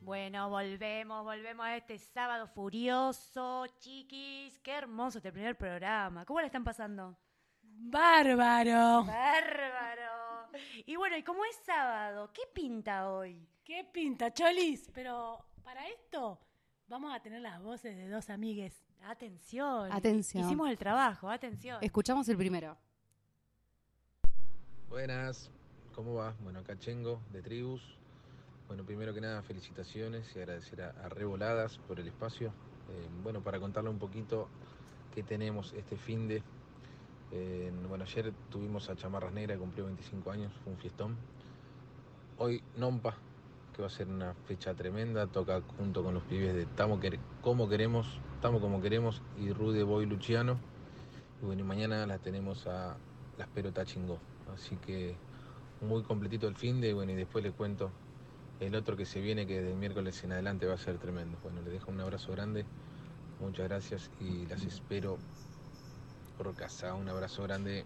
Bueno, volvemos, volvemos a este sábado furioso, chiquis. Qué hermoso este primer programa. ¿Cómo le están pasando? Bárbaro. Bárbaro. Y bueno, y como es sábado, ¿qué pinta hoy? ¿Qué pinta, Cholis? Pero para esto vamos a tener las voces de dos amigues. Atención. Atención. Hicimos el trabajo, atención. Escuchamos el primero. Buenas, ¿cómo va? Bueno, acá Chengo, de Tribus. Bueno, primero que nada, felicitaciones y agradecer a, a Revoladas por el espacio. Eh, bueno, para contarle un poquito qué tenemos este fin de. Bueno, ayer tuvimos a Chamarras Negras, que cumplió 25 años, fue un fiestón. Hoy Nompa, que va a ser una fecha tremenda, toca junto con los pibes de Tamo Quer- Como Queremos, Tamo Como Queremos y Rude Boy Luciano. Y bueno, y mañana la tenemos a Las Perota Chingó. Así que muy completito el fin de, bueno, y después les cuento el otro que se viene, que del miércoles en adelante va a ser tremendo. Bueno, les dejo un abrazo grande, muchas gracias y las espero por casa. Un abrazo grande.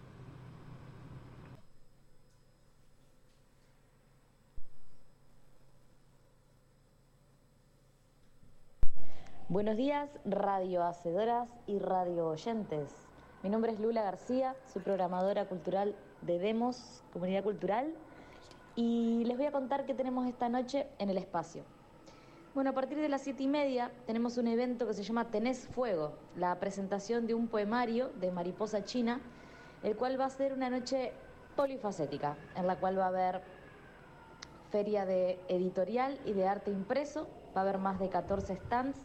Buenos días, radio hacedoras y radio oyentes. Mi nombre es Lula García, soy programadora cultural de Demos Comunidad Cultural y les voy a contar qué tenemos esta noche en el espacio. Bueno, a partir de las siete y media tenemos un evento que se llama Tenés Fuego, la presentación de un poemario de Mariposa China, el cual va a ser una noche polifacética, en la cual va a haber feria de editorial y de arte impreso, va a haber más de 14 stands,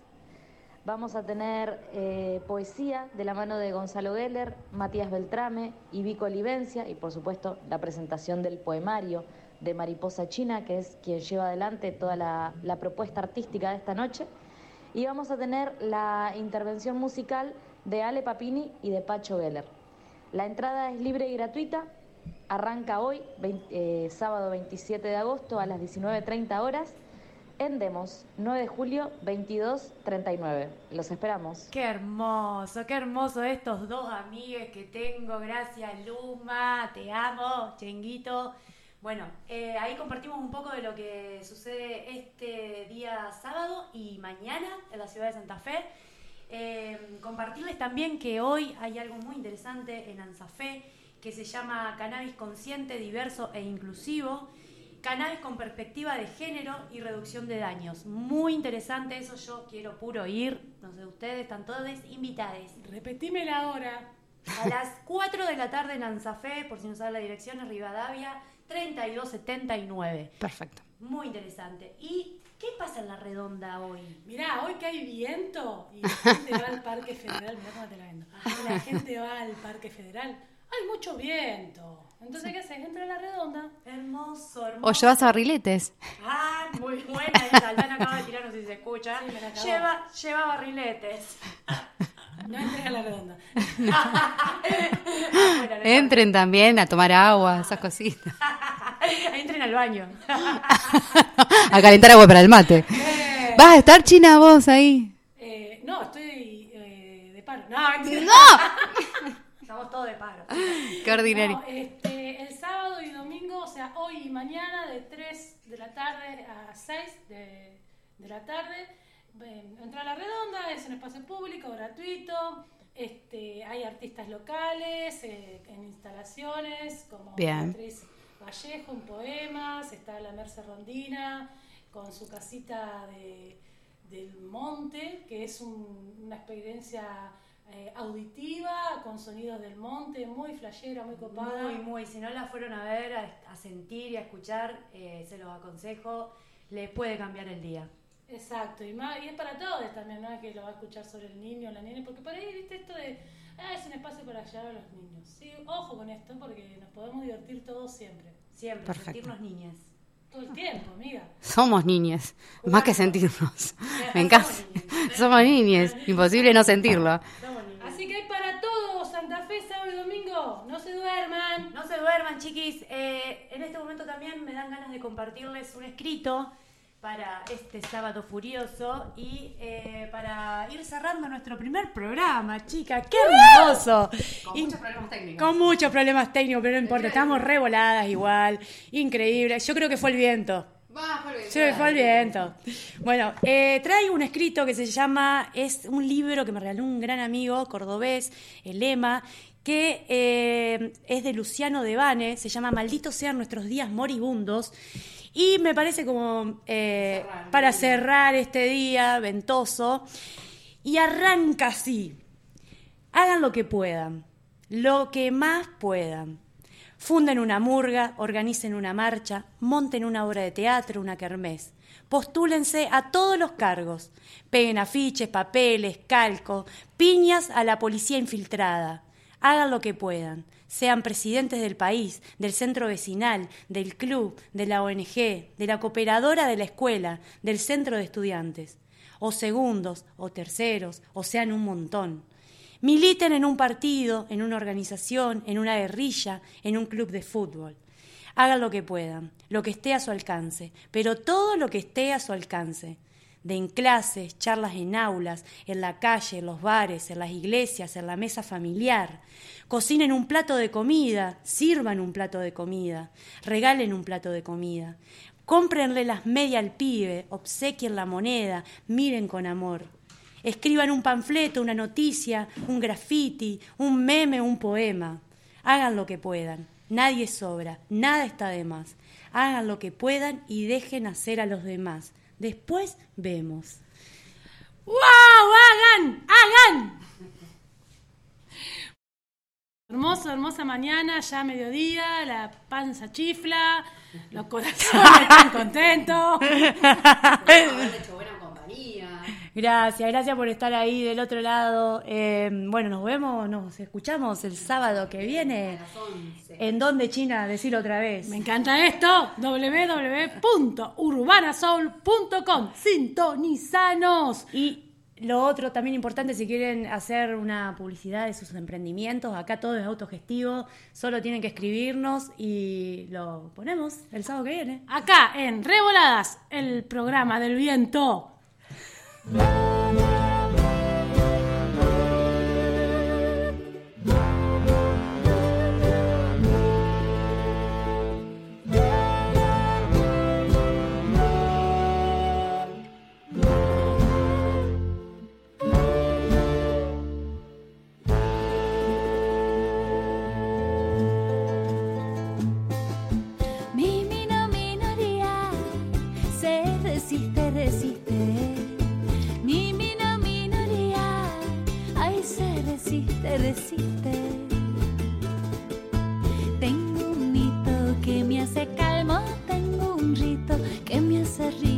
vamos a tener eh, poesía de la mano de Gonzalo Geller, Matías Beltrame y Vico Olivencia y por supuesto la presentación del poemario de Mariposa China, que es quien lleva adelante toda la, la propuesta artística de esta noche. Y vamos a tener la intervención musical de Ale Papini y de Pacho Geller. La entrada es libre y gratuita, arranca hoy, eh, sábado 27 de agosto a las 19.30 horas, en Demos, 9 de julio, 22.39. Los esperamos. Qué hermoso, qué hermoso estos dos amigues que tengo. Gracias, Luma, te amo, Chenguito. Bueno, eh, ahí compartimos un poco de lo que sucede este día sábado y mañana en la ciudad de Santa Fe. Eh, compartirles también que hoy hay algo muy interesante en Ansafé que se llama Cannabis Consciente, Diverso e Inclusivo. Cannabis con perspectiva de género y reducción de daños. Muy interesante eso, yo quiero puro ir. No sé, ustedes están todos invitados. Repetime la hora. A las 4 de la tarde en Ansafé, por si no saben la dirección, es Rivadavia 3279. Perfecto. Muy interesante. ¿Y qué pasa en la redonda hoy? Mirá, hoy que hay viento y la gente va al Parque Federal, mirá cómo te la vendo. Y la gente va al Parque Federal, hay mucho viento. Entonces, ¿qué haces? Entra a la redonda. Hermoso, hermoso. O llevas barriletes. Ah, muy buena esa. Aldana acaba de tirar, no sé si se escucha. Sí, me la acabó. lleva, lleva barriletes. No entres a la redonda. Entren también a tomar agua, esas cositas. Entren al baño. A calentar agua para el mate. ¿Vas a estar china vos ahí? Eh, no, estoy eh, de paro. No, mentira. ¡No! Estamos todos de paro. Qué ordinario. No, este, el sábado y domingo, o sea, hoy y mañana, de 3 de la tarde a 6 de, de la tarde, ven, entra a la redonda, es un espacio público, gratuito. Este, hay artistas locales eh, en instalaciones, como Bien. Beatriz Vallejo en poemas, está la Merce Rondina con su casita de, del monte, que es un- una experiencia eh, auditiva con sonidos del monte, muy flashera, muy copada. Muy, muy. Si no la fueron a ver, a, a sentir y a escuchar, eh, se los aconsejo. Les puede cambiar el día. Exacto, y, más, y es para todos también, no es que lo va a escuchar sobre el niño o la nena, porque por ahí, viste, esto de, ah, es un espacio para llevar a los niños. Sí, ojo con esto, porque nos podemos divertir todos siempre. Siempre, Perfecto. sentirnos niñas. Todo el tiempo, amiga. Somos niñas, más que sentirnos. Me encanta. Somos niñas, imposible no sentirlo. Así que hay para todos, Santa Fe, sábado y domingo, no se duerman. No se duerman, chiquis. Eh, en este momento también me dan ganas de compartirles un escrito para este sábado furioso y eh, para ir cerrando nuestro primer programa, chica. ¡Qué hermoso! Con Y- muchos problemas técnicos. Con muchos problemas técnicos, pero no importa. Estamos revoladas igual. Increíble. Yo creo que fue el viento. Sí, fue el viento. Bueno, eh, traigo un escrito que se llama, es un libro que me regaló un gran amigo cordobés, el Lema, que eh, es de Luciano Devane, se llama Malditos sean nuestros días moribundos. Y me parece como eh, para cerrar este día ventoso. Y arranca así. Hagan lo que puedan, lo que más puedan. Funden una murga, organicen una marcha, monten una obra de teatro, una kermés. Postúlense a todos los cargos. Peguen afiches, papeles, calcos, piñas a la policía infiltrada. Hagan lo que puedan. Sean presidentes del país, del centro vecinal, del club, de la ONG, de la cooperadora de la escuela, del centro de estudiantes. O segundos, o terceros, o sean un montón. Militen en un partido, en una organización, en una guerrilla, en un club de fútbol. Hagan lo que puedan, lo que esté a su alcance, pero todo lo que esté a su alcance. Den clases, charlas en aulas, en la calle, en los bares, en las iglesias, en la mesa familiar. Cocinen un plato de comida, sirvan un plato de comida, regalen un plato de comida. Cómprenle las medias al pibe, obsequien la moneda, miren con amor. Escriban un panfleto, una noticia, un graffiti, un meme, un poema. Hagan lo que puedan. Nadie sobra, nada está de más. Hagan lo que puedan y dejen hacer a los demás. Después vemos. ¡Wow! ¡Hagan! ¡Hagan! Hermoso, hermosa mañana, ya mediodía, la panza chifla, los corazones están contentos. Gracias, gracias por estar ahí del otro lado. Eh, bueno, nos vemos, nos escuchamos el sábado que viene. ¿En dónde, China? Decirlo otra vez. Me encanta esto. www.urbanasoul.com. Sintonizanos. Y lo otro también importante, si quieren hacer una publicidad de sus emprendimientos, acá todo es autogestivo, solo tienen que escribirnos y lo ponemos el sábado que viene. Acá en Revoladas, el programa del viento. Mi se resiste. Tengo un mito que me hace calmo, tengo un rito que me hace rir.